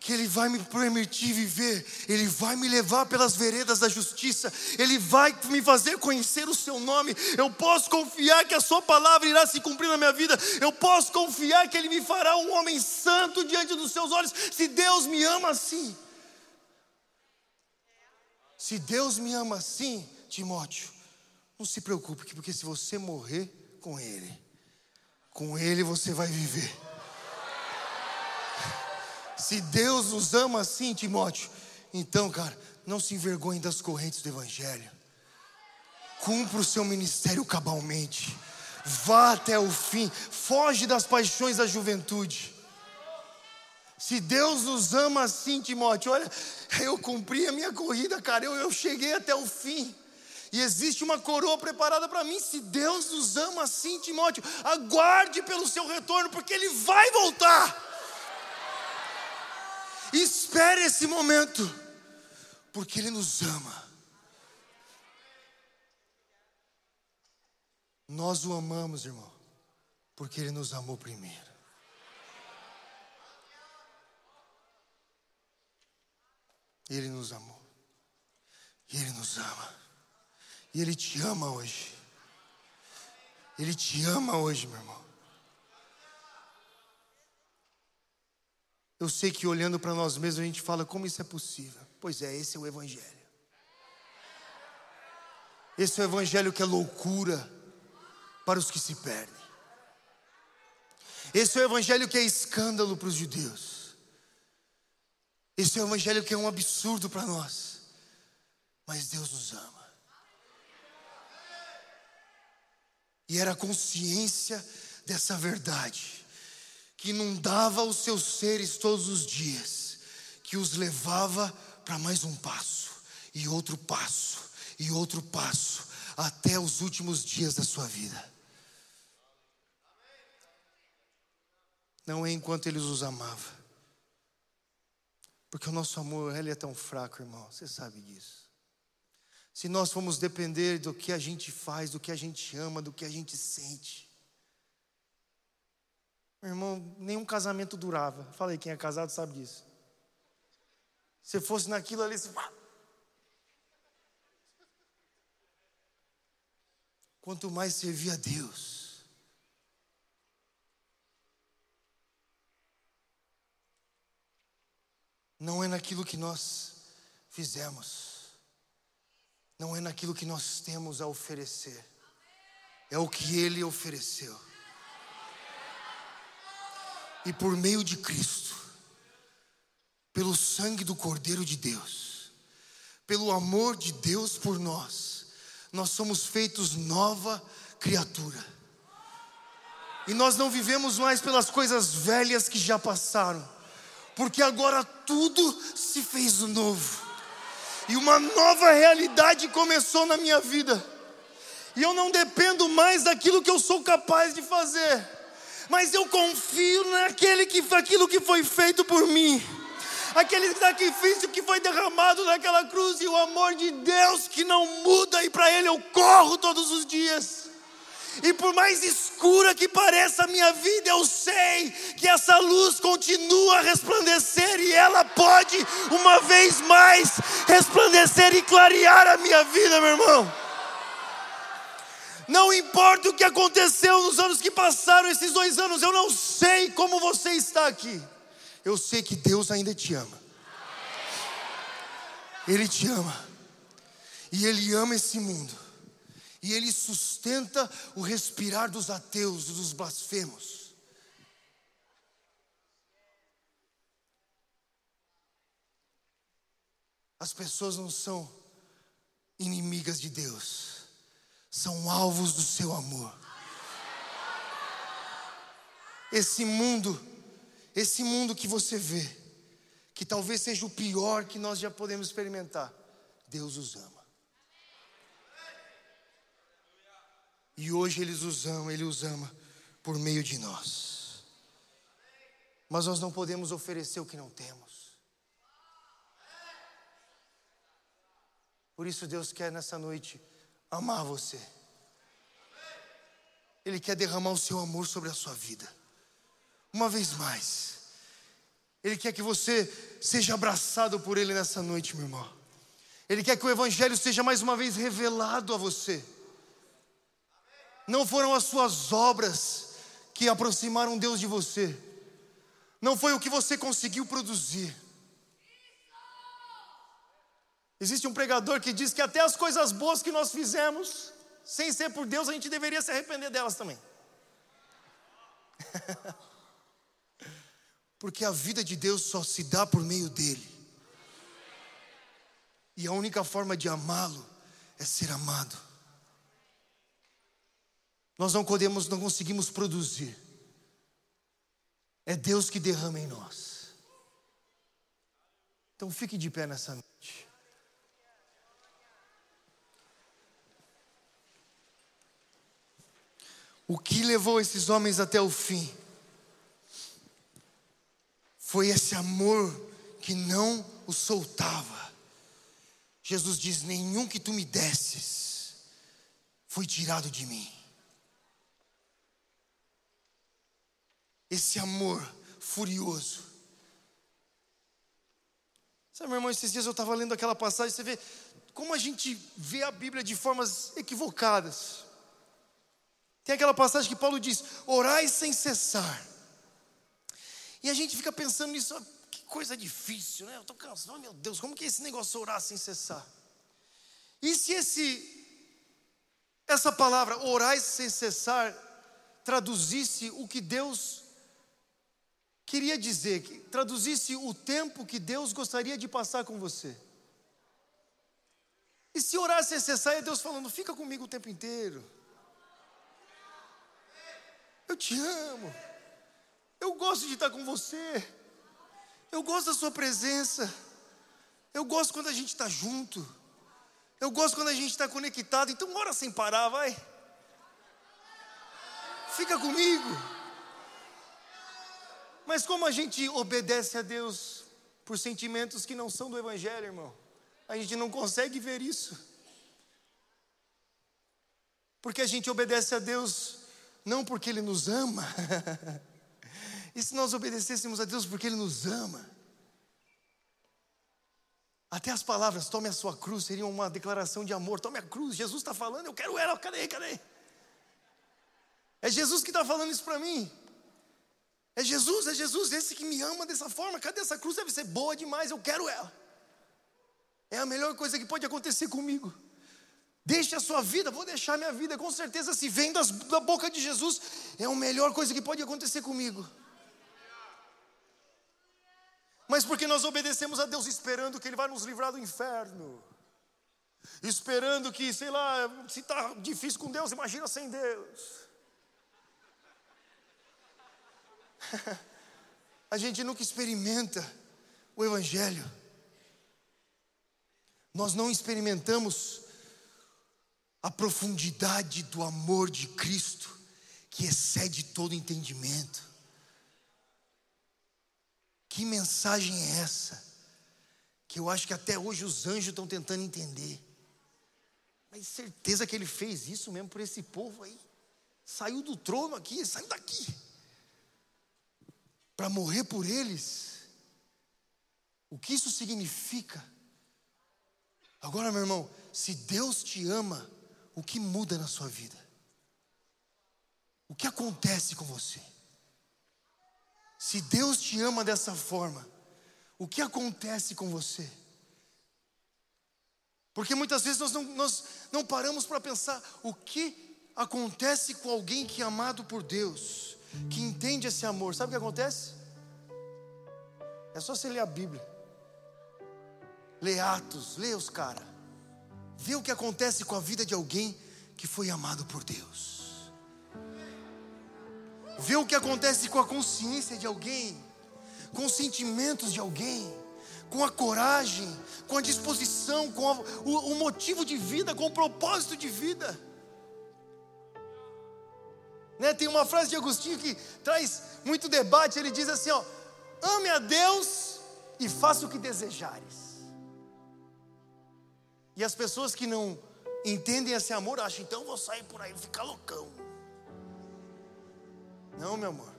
que Ele vai me permitir viver, Ele vai me levar pelas veredas da justiça, Ele vai me fazer conhecer o Seu nome. Eu posso confiar que a Sua palavra irá se cumprir na minha vida, eu posso confiar que Ele me fará um homem santo diante dos Seus olhos, se Deus me ama assim. Se Deus me ama assim, Timóteo, não se preocupe, porque se você morrer com Ele, com Ele você vai viver. Se Deus nos ama assim, Timóteo, então, cara, não se envergonhe das correntes do Evangelho. Cumpra o seu ministério cabalmente. Vá até o fim. Foge das paixões da juventude. Se Deus nos ama assim, Timóteo, olha, eu cumpri a minha corrida, cara, eu, eu cheguei até o fim. E existe uma coroa preparada para mim. Se Deus nos ama assim, Timóteo, aguarde pelo seu retorno, porque Ele vai voltar. Espere esse momento, porque Ele nos ama. Nós o amamos, irmão, porque Ele nos amou primeiro. Ele nos amou, Ele nos ama, e Ele te ama hoje. Ele te ama hoje, meu irmão. Eu sei que olhando para nós mesmos a gente fala como isso é possível. Pois é, esse é o Evangelho. Esse é o Evangelho que é loucura para os que se perdem. Esse é o Evangelho que é escândalo para os judeus. Esse é o Evangelho que é um absurdo para nós. Mas Deus nos ama. E era a consciência dessa verdade que inundava os seus seres todos os dias, que os levava para mais um passo, e outro passo, e outro passo, até os últimos dias da sua vida. Não é enquanto Ele os amava, porque o nosso amor ele é tão fraco, irmão, você sabe disso. Se nós formos depender do que a gente faz, do que a gente ama, do que a gente sente, meu irmão, nenhum casamento durava. Falei, quem é casado sabe disso. Se fosse naquilo ali, você... Quanto mais servir a Deus, não é naquilo que nós fizemos, não é naquilo que nós temos a oferecer, é o que Ele ofereceu e por meio de Cristo, pelo sangue do Cordeiro de Deus, pelo amor de Deus por nós, nós somos feitos nova criatura. E nós não vivemos mais pelas coisas velhas que já passaram, porque agora tudo se fez novo. E uma nova realidade começou na minha vida. E eu não dependo mais daquilo que eu sou capaz de fazer mas eu confio naquele que aquilo que foi feito por mim. Aquele sacrifício que foi derramado naquela cruz e o amor de Deus que não muda e para ele eu corro todos os dias. E por mais escura que pareça a minha vida, eu sei que essa luz continua a resplandecer e ela pode, uma vez mais, resplandecer e clarear a minha vida, meu irmão. Não importa o que aconteceu nos anos que passaram, esses dois anos, eu não sei como você está aqui. Eu sei que Deus ainda te ama. Ele te ama. E Ele ama esse mundo. E Ele sustenta o respirar dos ateus, dos blasfemos. As pessoas não são inimigas de Deus, são alvos do seu amor. Esse mundo, esse mundo que você vê, que talvez seja o pior que nós já podemos experimentar, Deus os ama. E hoje eles os amam, Ele os ama por meio de nós. Mas nós não podemos oferecer o que não temos. Por isso Deus quer nessa noite amar você. Ele quer derramar o seu amor sobre a sua vida. Uma vez mais. Ele quer que você seja abraçado por Ele nessa noite, meu irmão. Ele quer que o Evangelho seja mais uma vez revelado a você. Não foram as suas obras que aproximaram Deus de você. Não foi o que você conseguiu produzir. Existe um pregador que diz que até as coisas boas que nós fizemos, sem ser por Deus, a gente deveria se arrepender delas também. Porque a vida de Deus só se dá por meio dele. E a única forma de amá-lo é ser amado. Nós não podemos, não conseguimos produzir. É Deus que derrama em nós. Então fique de pé nessa noite. O que levou esses homens até o fim foi esse amor que não os soltava. Jesus diz: Nenhum que tu me desses foi tirado de mim. esse amor furioso. Sabe, meu irmão, esses dias eu estava lendo aquela passagem, você vê como a gente vê a Bíblia de formas equivocadas. Tem aquela passagem que Paulo diz: orai sem cessar. E a gente fica pensando nisso, que coisa difícil, né? Eu estou cansado, meu Deus, como que é esse negócio orar sem cessar? E se esse, essa palavra, orai sem cessar, traduzisse o que Deus queria dizer, que traduzisse o tempo que Deus gostaria de passar com você. E se orar sem cessar, é Deus falando: fica comigo o tempo inteiro. Eu te amo. Eu gosto de estar com você. Eu gosto da sua presença. Eu gosto quando a gente está junto. Eu gosto quando a gente está conectado. Então, ora sem parar, vai. Fica comigo. Mas como a gente obedece a Deus por sentimentos que não são do Evangelho, irmão? A gente não consegue ver isso. Porque a gente obedece a Deus não porque Ele nos ama. e se nós obedecêssemos a Deus porque Ele nos ama? Até as palavras, tome a sua cruz, seriam uma declaração de amor. Tome a cruz, Jesus está falando, eu quero ela, cadê, cadê? É Jesus que está falando isso para mim. É Jesus, é Jesus, esse que me ama dessa forma. Cadê essa cruz? Deve ser boa demais, eu quero ela. É a melhor coisa que pode acontecer comigo. Deixe a sua vida, vou deixar minha vida, com certeza, se vem das, da boca de Jesus, é a melhor coisa que pode acontecer comigo. Mas porque nós obedecemos a Deus esperando que Ele vai nos livrar do inferno, esperando que, sei lá, se está difícil com Deus, imagina sem Deus. a gente nunca experimenta o Evangelho. Nós não experimentamos a profundidade do amor de Cristo, que excede todo entendimento. Que mensagem é essa? Que eu acho que até hoje os anjos estão tentando entender. Mas certeza que ele fez isso mesmo por esse povo aí. Saiu do trono aqui, saiu daqui para morrer por eles. O que isso significa? Agora, meu irmão, se Deus te ama, o que muda na sua vida? O que acontece com você? Se Deus te ama dessa forma, o que acontece com você? Porque muitas vezes nós não, nós não paramos para pensar o que acontece com alguém que é amado por Deus que entende esse amor, sabe o que acontece? É só você ler a Bíblia. Lê Atos, lê os caras. Vê o que acontece com a vida de alguém que foi amado por Deus. Vê o que acontece com a consciência de alguém, com os sentimentos de alguém, com a coragem, com a disposição, com a, o, o motivo de vida, com o propósito de vida. Né? Tem uma frase de Agostinho que traz muito debate. Ele diz assim: ó, ame a Deus e faça o que desejares. E as pessoas que não entendem esse amor acham, então eu vou sair por aí, ficar loucão. Não, meu amor.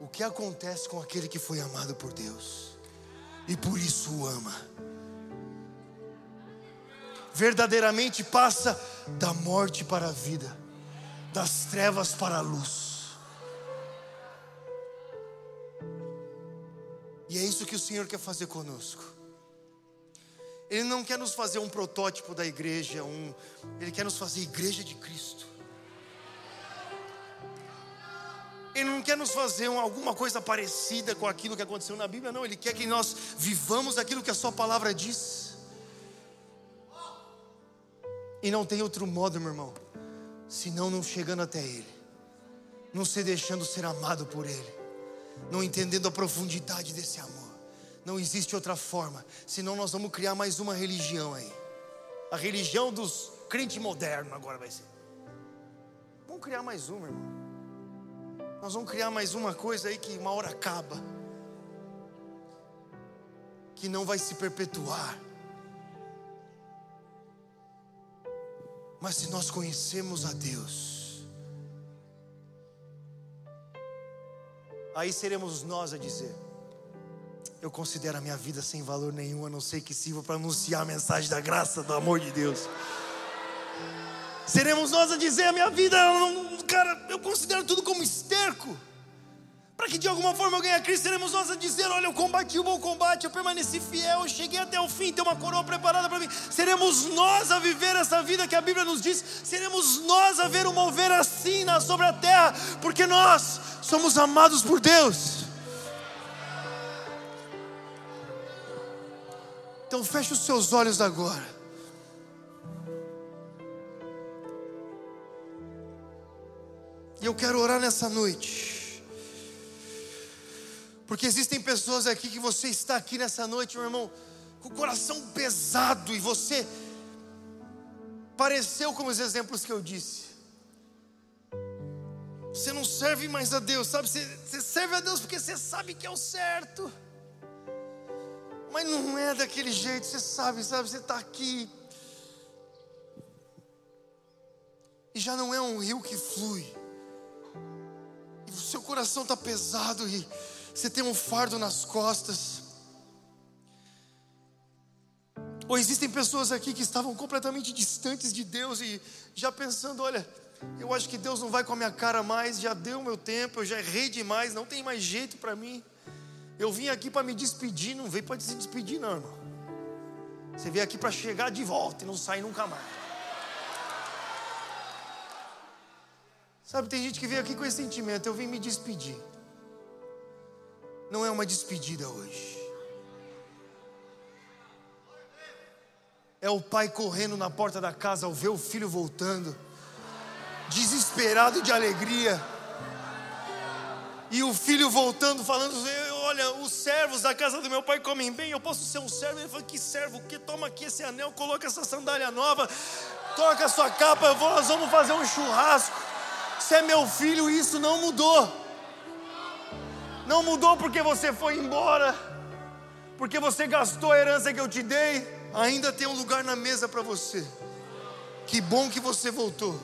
O que acontece com aquele que foi amado por Deus e por isso o ama? Verdadeiramente passa da morte para a vida das trevas para a luz. E é isso que o Senhor quer fazer conosco. Ele não quer nos fazer um protótipo da igreja, um, Ele quer nos fazer igreja de Cristo. Ele não quer nos fazer um, alguma coisa parecida com aquilo que aconteceu na Bíblia, não. Ele quer que nós vivamos aquilo que a Sua palavra diz. E não tem outro modo, meu irmão senão não chegando até Ele, não se deixando ser amado por Ele, não entendendo a profundidade desse amor. Não existe outra forma, senão nós vamos criar mais uma religião aí. A religião dos crentes modernos agora vai ser. Vamos criar mais uma, irmão. Nós vamos criar mais uma coisa aí que uma hora acaba, que não vai se perpetuar. Mas se nós conhecemos a Deus, aí seremos nós a dizer: Eu considero a minha vida sem valor nenhum, a não ser que sirva para anunciar a mensagem da graça, do amor de Deus. Seremos nós a dizer: A minha vida, cara, eu considero tudo como esterco para que de alguma forma eu ganhe a Cristo, seremos nós a dizer: Olha, eu combati o bom combate, eu permaneci fiel, eu cheguei até o fim, tem uma coroa preparada para mim. Seremos nós a viver essa vida que a Bíblia nos diz, seremos nós a ver o mover assim sobre a terra, porque nós somos amados por Deus. Então feche os seus olhos agora. E eu quero orar nessa noite. Porque existem pessoas aqui que você está aqui nessa noite, meu irmão, com o coração pesado e você pareceu como os exemplos que eu disse. Você não serve mais a Deus, sabe? Você, você serve a Deus porque você sabe que é o certo. Mas não é daquele jeito, você sabe, sabe? Você está aqui. E já não é um rio que flui. E o seu coração está pesado e você tem um fardo nas costas. Ou existem pessoas aqui que estavam completamente distantes de Deus e já pensando: olha, eu acho que Deus não vai com a minha cara mais, já deu meu tempo, eu já errei demais, não tem mais jeito para mim. Eu vim aqui para me despedir, não veio para se despedir, não, irmão. Você veio aqui para chegar de volta e não sair nunca mais. Sabe, tem gente que veio aqui com esse sentimento: eu vim me despedir não é uma despedida hoje. É o pai correndo na porta da casa ao ver o filho voltando, desesperado de alegria. E o filho voltando, falando: Olha, os servos da casa do meu pai comem bem, eu posso ser um servo. Ele falou: Que servo? Que toma aqui esse anel, coloca essa sandália nova, toca a sua capa, nós vamos fazer um churrasco. Você é meu filho, isso não mudou. Não mudou porque você foi embora, porque você gastou a herança que eu te dei. Ainda tem um lugar na mesa para você. Que bom que você voltou.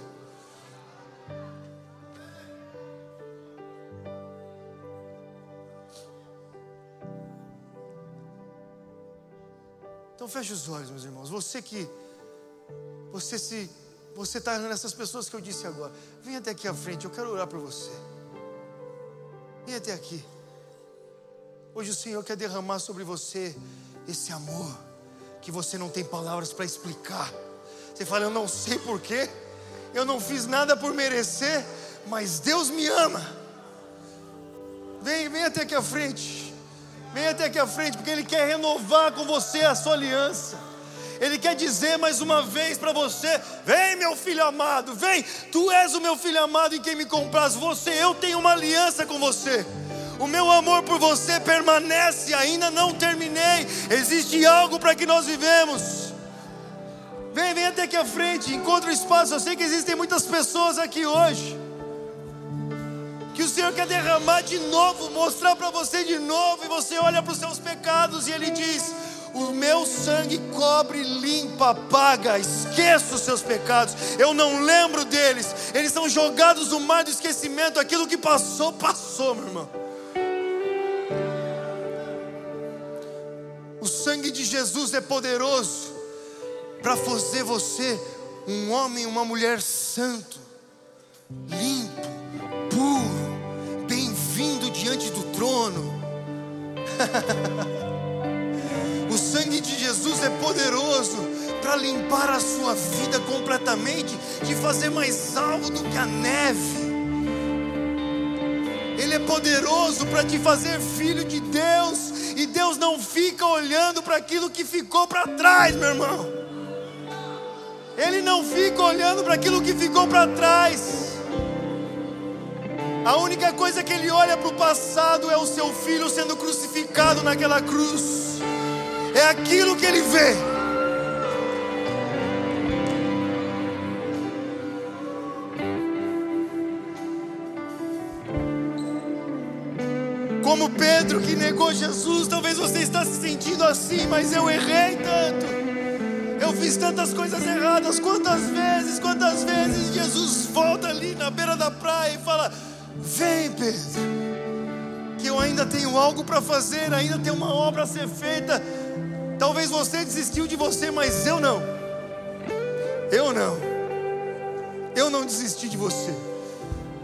Então feche os olhos, meus irmãos. Você que você se você está nessas pessoas que eu disse agora. Vem até aqui à frente, eu quero orar por você. Vem até aqui. Hoje o Senhor quer derramar sobre você esse amor que você não tem palavras para explicar. Você fala, eu não sei porquê, eu não fiz nada por merecer, mas Deus me ama. Vem, vem até aqui à frente. Vem até aqui à frente, porque Ele quer renovar com você a sua aliança. Ele quer dizer mais uma vez para você: vem, meu filho amado, vem, tu és o meu filho amado em quem me compras. Você, eu tenho uma aliança com você. O meu amor por você permanece, ainda não terminei. Existe algo para que nós vivemos. Vem, vem até aqui à frente, encontra o espaço. Eu sei que existem muitas pessoas aqui hoje. Que o Senhor quer derramar de novo, mostrar para você de novo, e você olha para os seus pecados e Ele diz: O meu sangue cobre, limpa, apaga, esqueça os seus pecados, eu não lembro deles, eles são jogados no mar do esquecimento, aquilo que passou, passou, meu irmão. O sangue de Jesus é poderoso para fazer você um homem, uma mulher santo, limpo, puro, diante do trono. o sangue de Jesus é poderoso para limpar a sua vida completamente, de fazer mais algo do que a neve. Ele é poderoso para te fazer filho de Deus, e Deus não fica olhando para aquilo que ficou para trás, meu irmão. Ele não fica olhando para aquilo que ficou para trás. A única coisa que ele olha para o passado é o seu filho sendo crucificado naquela cruz. É aquilo que ele vê. Como Pedro que negou Jesus, talvez você está se sentindo assim, mas eu errei tanto. Eu fiz tantas coisas erradas, quantas vezes, quantas vezes Jesus volta ali na beira da praia e fala: Vem, Pedro, que eu ainda tenho algo para fazer, ainda tem uma obra a ser feita. Talvez você desistiu de você, mas eu não. Eu não. Eu não desisti de você.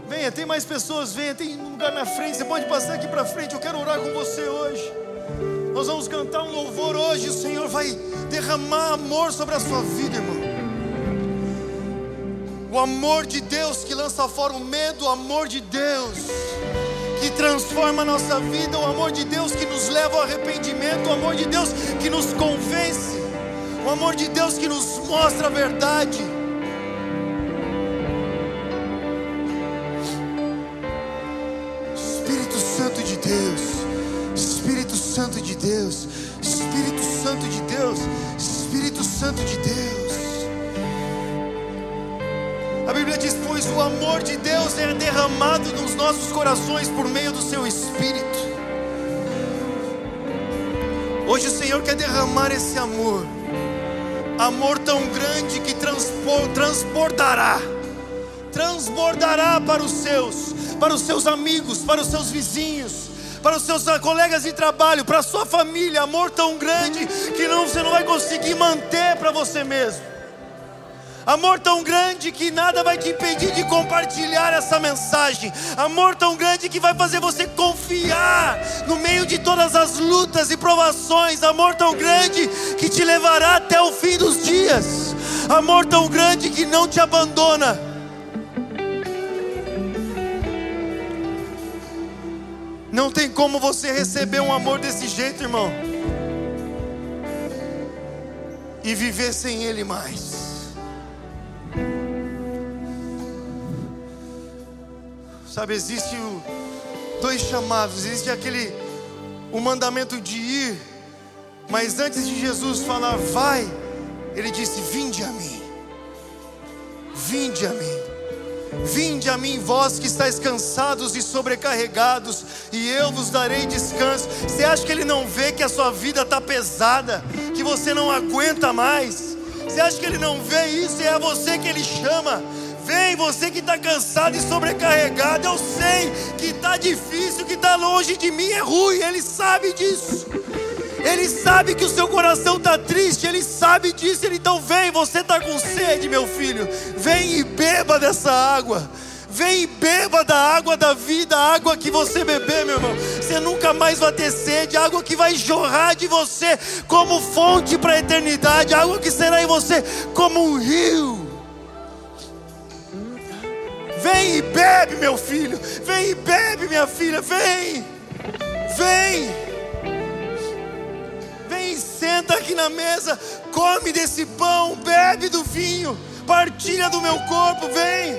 Venha, tem mais pessoas, venha, tem um lugar na frente, você pode passar aqui para frente. Eu quero orar com você hoje. Nós vamos cantar um louvor hoje, o Senhor vai derramar amor sobre a sua vida, irmão. O amor de Deus que lança fora o medo, o amor de Deus que transforma a nossa vida, o amor de Deus que nos leva ao arrependimento, o amor de Deus que nos convence, o amor de Deus que nos mostra a verdade. Espírito Santo de Deus, Espírito Santo de Deus, Espírito Santo de Deus, Espírito Santo de Deus. Bíblia diz: Pois o amor de Deus é derramado nos nossos corações por meio do seu Espírito. Hoje o Senhor quer derramar esse amor, amor tão grande que transportará, transbordará para os seus, para os seus amigos, para os seus vizinhos, para os seus colegas de trabalho, para a sua família, amor tão grande que não, você não vai conseguir manter para você mesmo. Amor tão grande que nada vai te impedir de compartilhar essa mensagem. Amor tão grande que vai fazer você confiar no meio de todas as lutas e provações. Amor tão grande que te levará até o fim dos dias. Amor tão grande que não te abandona. Não tem como você receber um amor desse jeito, irmão, e viver sem Ele mais. Sabe, existe o, dois chamados, existe aquele o mandamento de ir, mas antes de Jesus falar vai, ele disse: Vinde a mim. Vinde a mim. Vinde a mim, vós que estáis cansados e sobrecarregados, e eu vos darei descanso. Você acha que ele não vê que a sua vida está pesada, que você não aguenta mais? Você acha que ele não vê isso? É a você que ele chama. Vem, você que está cansado e sobrecarregado. Eu sei que está difícil, que está longe de mim, é ruim. Ele sabe disso. Ele sabe que o seu coração está triste, Ele sabe disso. Então vem, você está com sede, meu filho. Vem e beba dessa água. Vem e beba da água da vida, a água que você beber, meu irmão. Você nunca mais vai ter sede, água que vai jorrar de você como fonte para a eternidade, água que será em você como um rio. Vem e bebe, meu filho. Vem e bebe, minha filha. Vem. Vem. Vem senta aqui na mesa, come desse pão, bebe do vinho, partilha do meu corpo, vem.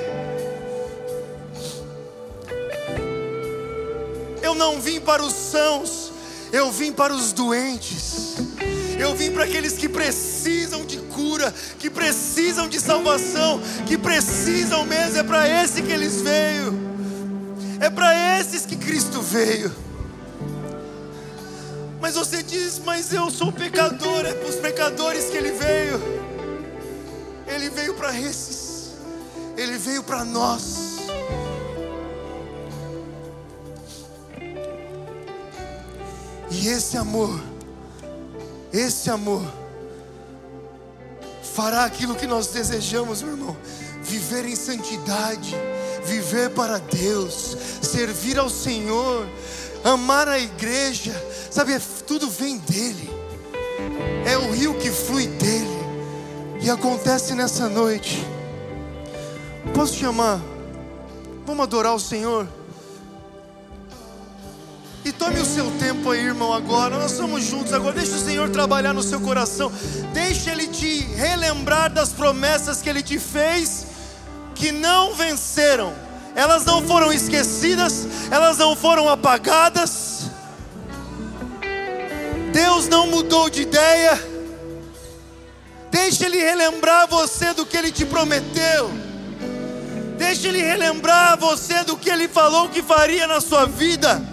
Eu não vim para os sãos, eu vim para os doentes. Eu vim para aqueles que precisam de cura, que precisam de salvação, que precisam mesmo. É para esse que eles veio. É para esses que Cristo veio. Mas você diz, mas eu sou pecador, é para os pecadores que ele veio. Ele veio para esses, ele veio para nós. E esse amor, esse amor, fará aquilo que nós desejamos, meu irmão: viver em santidade, viver para Deus, servir ao Senhor, amar a igreja, sabe, é, tudo vem dEle, é o rio que flui dEle, e acontece nessa noite. Posso chamar? Vamos adorar o Senhor? E tome o seu tempo aí, irmão, agora. Nós estamos juntos agora. Deixa o Senhor trabalhar no seu coração. Deixa Ele te relembrar das promessas que Ele te fez, que não venceram elas não foram esquecidas, elas não foram apagadas. Deus não mudou de ideia. Deixa Ele relembrar você do que Ele te prometeu. Deixa Ele relembrar você do que Ele falou que faria na sua vida.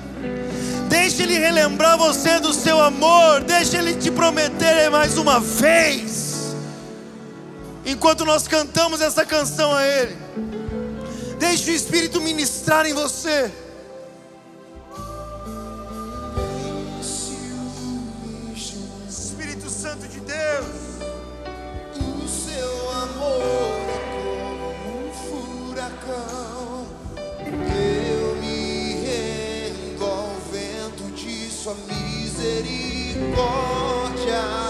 Deixa Ele relembrar você do seu amor. Deixa Ele te prometer mais uma vez. Enquanto nós cantamos essa canção a Ele. Deixe o Espírito ministrar em você. Espírito Santo de Deus, o seu amor misericordia.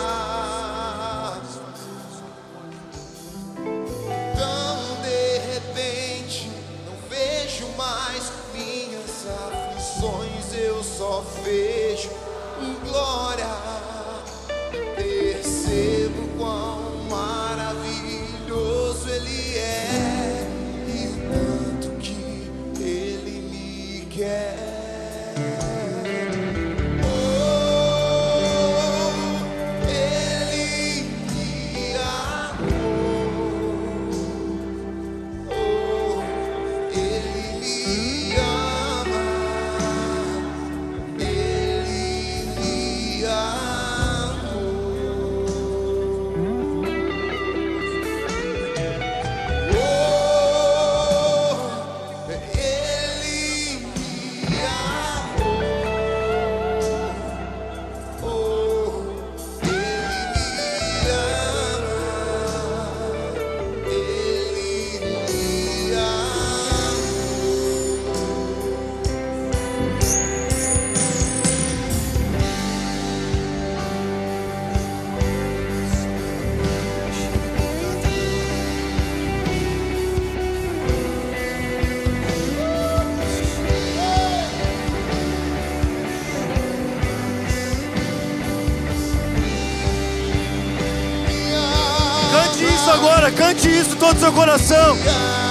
Todo o seu coração.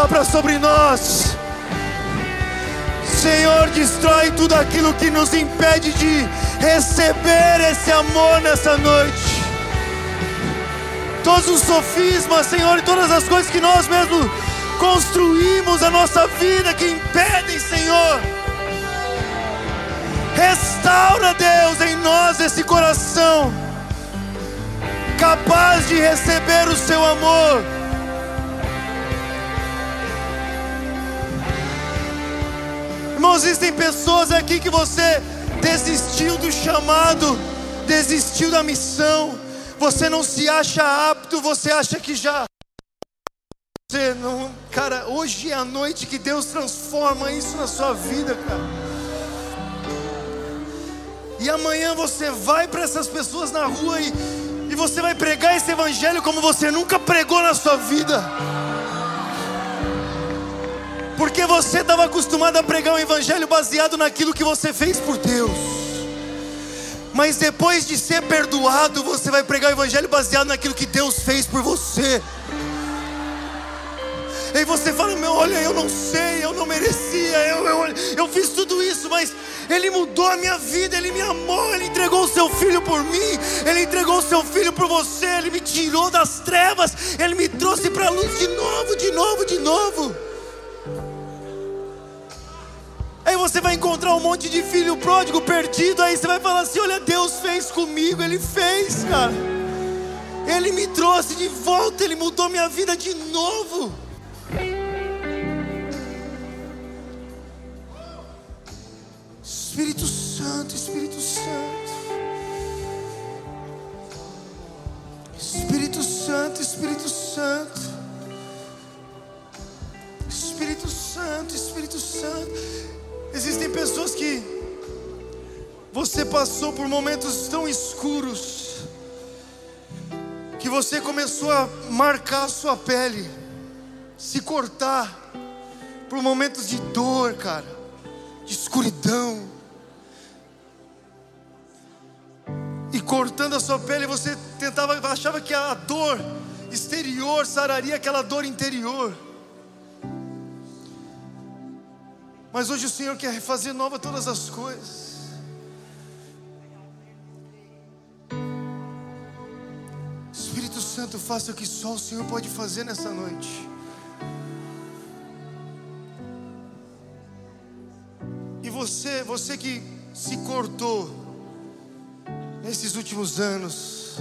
Sopra, sobre nós. Senhor, destrói tudo aquilo que nos impede de receber esse amor nessa noite. Todos os sofismas, Senhor, e todas as coisas que nós mesmos construímos a nossa vida que impedem, Senhor. Restaura, Deus, em nós esse coração capaz de receber o seu amor. Existem pessoas aqui que você desistiu do chamado, desistiu da missão, você não se acha apto, você acha que já. Você não. Cara, hoje é a noite que Deus transforma isso na sua vida, cara. E amanhã você vai para essas pessoas na rua e, e você vai pregar esse evangelho como você nunca pregou na sua vida. Porque você estava acostumado a pregar um evangelho baseado naquilo que você fez por Deus. Mas depois de ser perdoado, você vai pregar o evangelho baseado naquilo que Deus fez por você. E você fala, meu, olha, eu não sei, eu não merecia, eu, eu, eu fiz tudo isso, mas Ele mudou a minha vida, Ele me amou, Ele entregou o seu filho por mim, Ele entregou o seu filho por você, Ele me tirou das trevas, Ele me trouxe para a luz de novo, de novo, de novo. Aí você vai encontrar um monte de filho pródigo perdido, aí você vai falar assim: olha, Deus fez comigo, Ele fez, cara. Ele me trouxe de volta, Ele mudou minha vida de novo. Espírito Santo, Espírito Santo. Espírito Santo, Espírito Santo. Espírito Santo, Espírito Santo. Existem pessoas que você passou por momentos tão escuros que você começou a marcar a sua pele, se cortar por momentos de dor, cara, de escuridão. E cortando a sua pele, você tentava, achava que a dor exterior sararia aquela dor interior. Mas hoje o Senhor quer fazer nova todas as coisas. Espírito Santo, faça o que só o Senhor pode fazer nessa noite. E você, você que se cortou nesses últimos anos,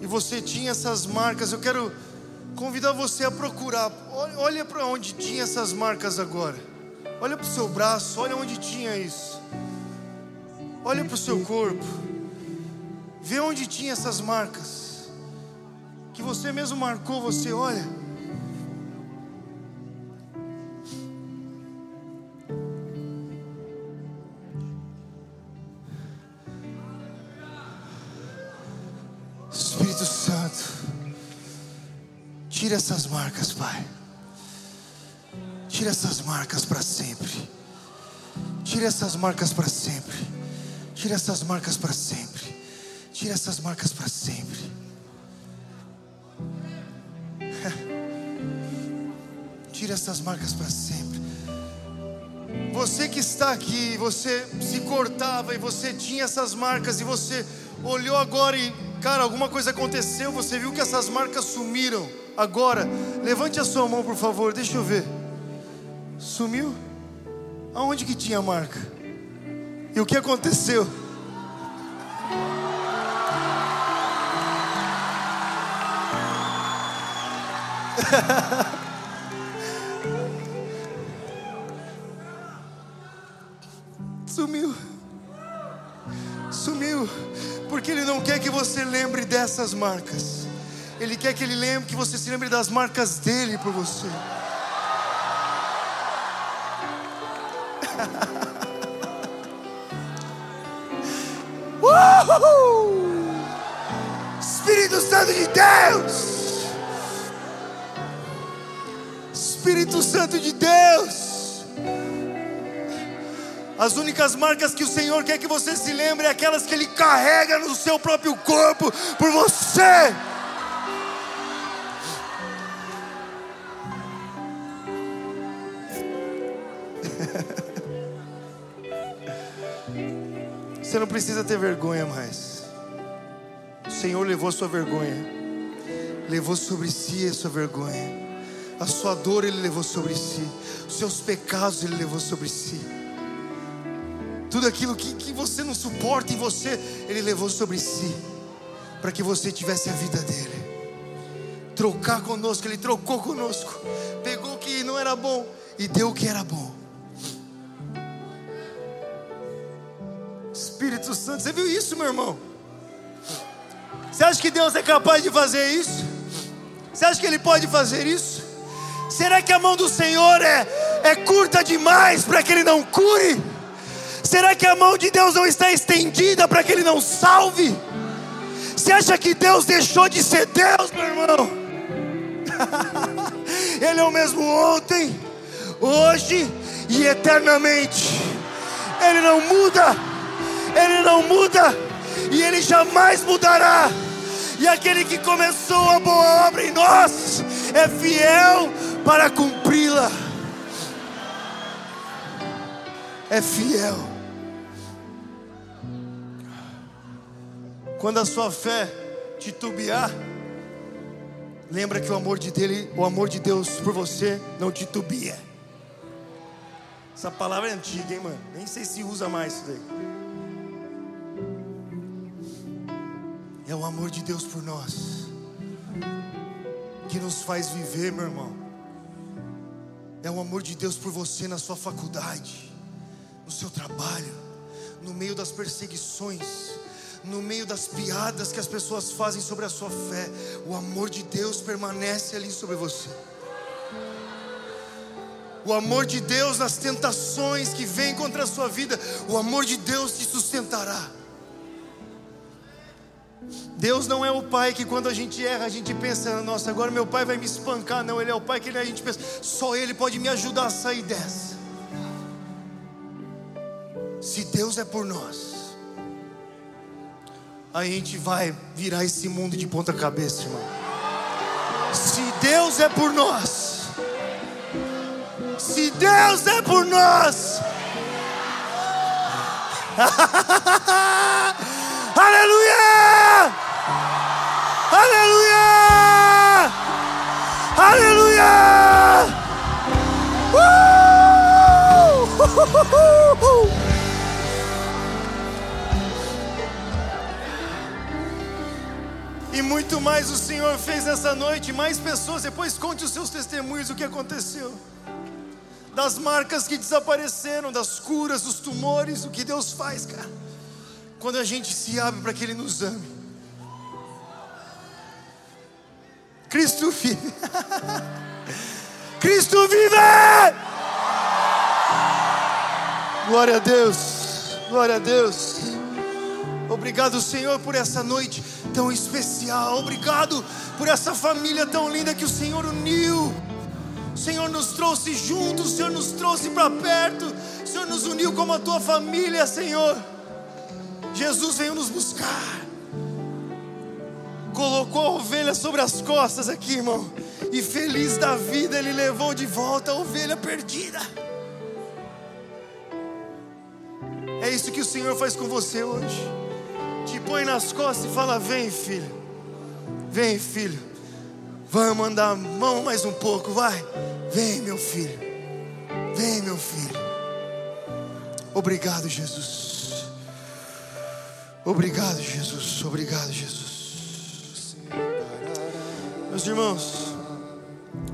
e você tinha essas marcas, eu quero convidar você a procurar. Olha, olha para onde tinha essas marcas agora. Olha para o seu braço, olha onde tinha isso. Olha para o seu corpo. Vê onde tinha essas marcas. Que você mesmo marcou você, olha. Espírito Santo, tira essas marcas, Pai. Tira essas marcas para sempre. Tire essas marcas para sempre. Tire essas marcas para sempre. Tire essas marcas para sempre. Tire essas marcas para sempre. Você que está aqui, você se cortava e você tinha essas marcas e você olhou agora e, cara, alguma coisa aconteceu, você viu que essas marcas sumiram. Agora, levante a sua mão, por favor, deixa eu ver. Sumiu? Aonde que tinha marca? E o que aconteceu? Sumiu. Sumiu. Porque Ele não quer que você lembre dessas marcas. Ele quer que Ele lembre que você se lembre das marcas dele por você. Uhul! Espírito Santo de Deus! Espírito Santo de Deus! As únicas marcas que o Senhor quer que você se lembre é aquelas que Ele carrega no seu próprio corpo por você. Você não precisa ter vergonha mais. O Senhor levou sua vergonha, levou sobre si a sua vergonha, a sua dor Ele levou sobre si, os seus pecados Ele levou sobre si. Tudo aquilo que, que você não suporta em você, Ele levou sobre si, para que você tivesse a vida dele. Trocar conosco, Ele trocou conosco, pegou o que não era bom e deu o que era bom. Espírito Santo, você viu isso, meu irmão? Você acha que Deus é capaz de fazer isso? Você acha que Ele pode fazer isso? Será que a mão do Senhor é, é curta demais para que Ele não cure? Será que a mão de Deus não está estendida para que Ele não salve? Você acha que Deus deixou de ser Deus, meu irmão? Ele é o mesmo ontem, hoje e eternamente. Ele não muda, Ele não muda e Ele jamais mudará. E aquele que começou a boa obra em nós é fiel para cumpri-la. É fiel. Quando a sua fé titubear, lembra que o amor de dele, o amor de Deus por você não titubia. Essa palavra é antiga, hein, mano? Nem sei se usa mais isso daí. É o amor de Deus por nós que nos faz viver, meu irmão. É o amor de Deus por você na sua faculdade, no seu trabalho, no meio das perseguições, no meio das piadas que as pessoas fazem sobre a sua fé. O amor de Deus permanece ali sobre você. O amor de Deus nas tentações que vêm contra a sua vida, o amor de Deus te sustentará. Deus não é o pai que quando a gente erra, a gente pensa, nossa, agora meu pai vai me espancar. Não, Ele é o pai que a gente pensa, só Ele pode me ajudar a sair dessa. Se Deus é por nós, a gente vai virar esse mundo de ponta cabeça, irmão. Se Deus é por nós, se Deus é por nós, aleluia! Aleluia! Aleluia! Uh! E muito mais o Senhor fez essa noite, mais pessoas, depois conte os seus testemunhos o que aconteceu. Das marcas que desapareceram, das curas, dos tumores, o que Deus faz, cara. Quando a gente se abre para que Ele nos ame. Cristo vive. Cristo vive! Glória a Deus, glória a Deus. Obrigado, Senhor, por essa noite tão especial. Obrigado por essa família tão linda que o Senhor uniu. Senhor nos trouxe juntos, o Senhor nos trouxe para perto, o Senhor nos uniu como a tua família, Senhor. Jesus veio nos buscar, colocou a ovelha sobre as costas aqui, irmão, e feliz da vida, Ele levou de volta a ovelha perdida. É isso que o Senhor faz com você hoje. Te põe nas costas e fala: Vem, filho. Vem, filho. Vamos andar mão mais um pouco, vai. Vem, meu filho. Vem, meu filho. Obrigado, Jesus. Obrigado, Jesus. Obrigado, Jesus. Meus irmãos,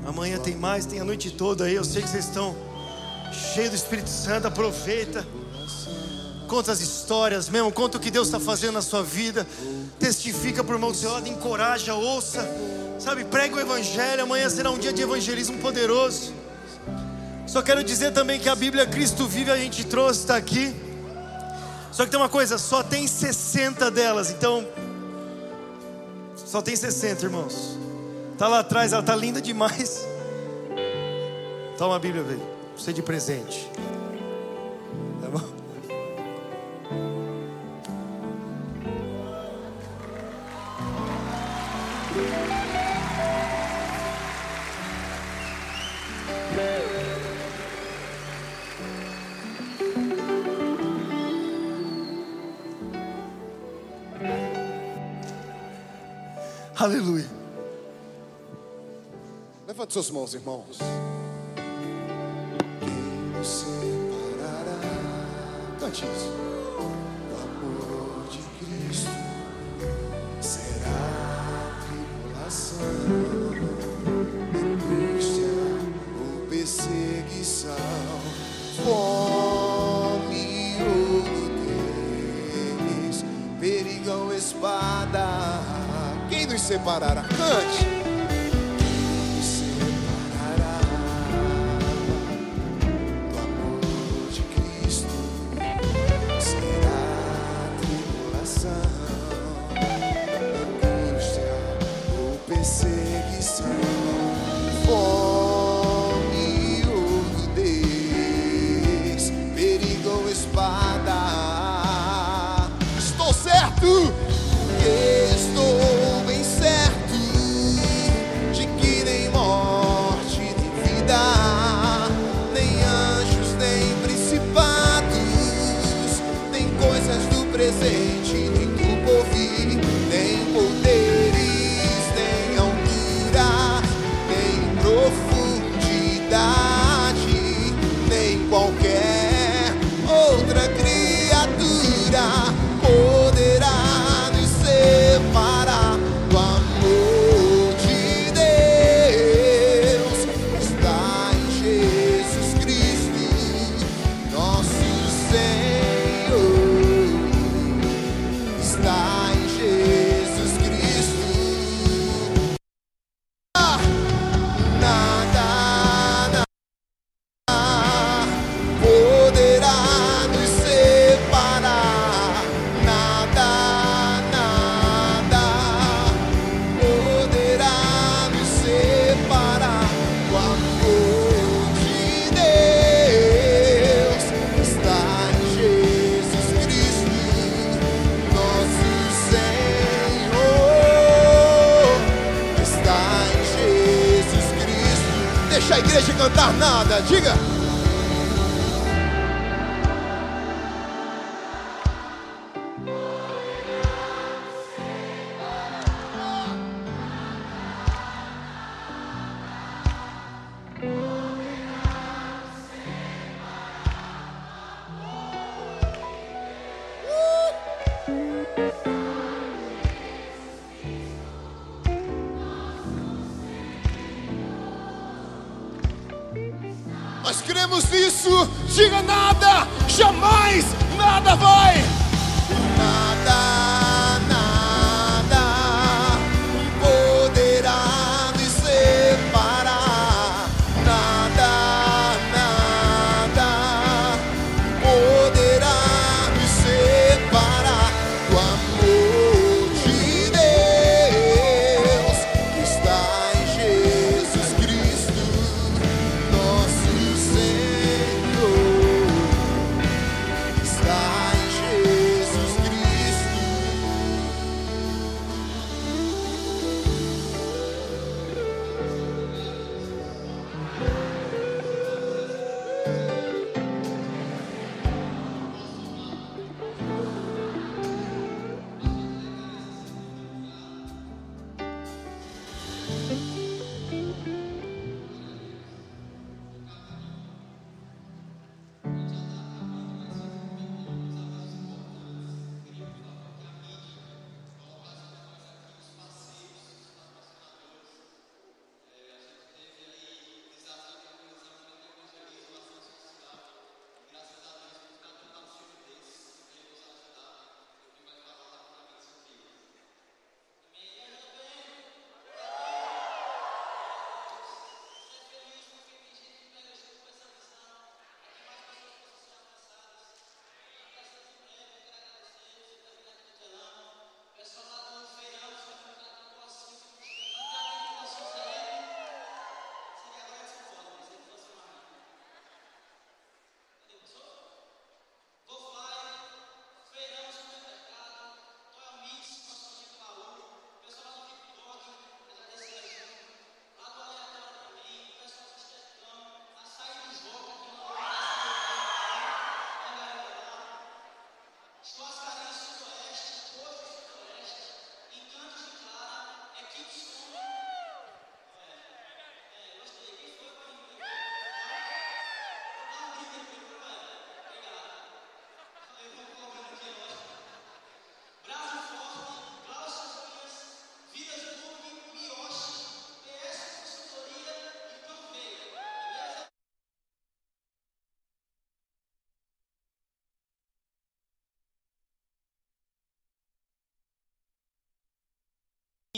amanhã tem mais, tem a noite toda aí. Eu sei que vocês estão cheios do Espírito Santo. Aproveita. Conta as histórias mesmo, conta o que Deus está fazendo na sua vida. Testifica para o irmão do seu lado, encoraja, ouça. Sabe, prega o Evangelho. Amanhã será um dia de evangelismo poderoso. Só quero dizer também que a Bíblia Cristo vive, a gente trouxe, está aqui. Só que tem uma coisa, só tem 60 delas, então. Só tem 60, irmãos. Está lá atrás, ela está linda demais. Toma a Bíblia, velho. Você de presente. Aleluia. Levante suas mãos, irmãos. Quem nos separará? Cante isso. O amor de Cristo será tribulação, angústia ou perseguição, fome ou nudez, perigo ou espada. Nos separará? Cante.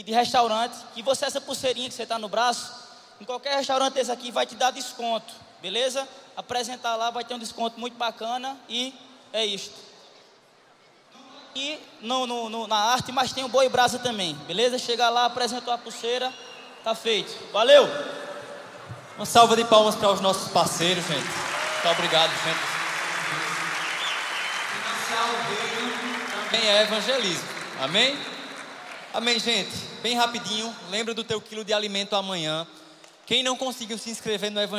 De restaurante, que você, essa pulseirinha que você está no braço, em qualquer restaurante desse aqui vai te dar desconto, beleza? Apresentar lá vai ter um desconto muito bacana e é isto. E no, no, no, na arte, mas tem o boi brasa também, beleza? Chega lá, apresentou a pulseira, tá feito. Valeu! Uma salva de palmas para os nossos parceiros, gente. Muito obrigado, gente. Também é evangelismo. Amém? Amém, gente. Bem rapidinho, lembra do teu quilo de alimento amanhã. Quem não conseguiu se inscrever no evangelho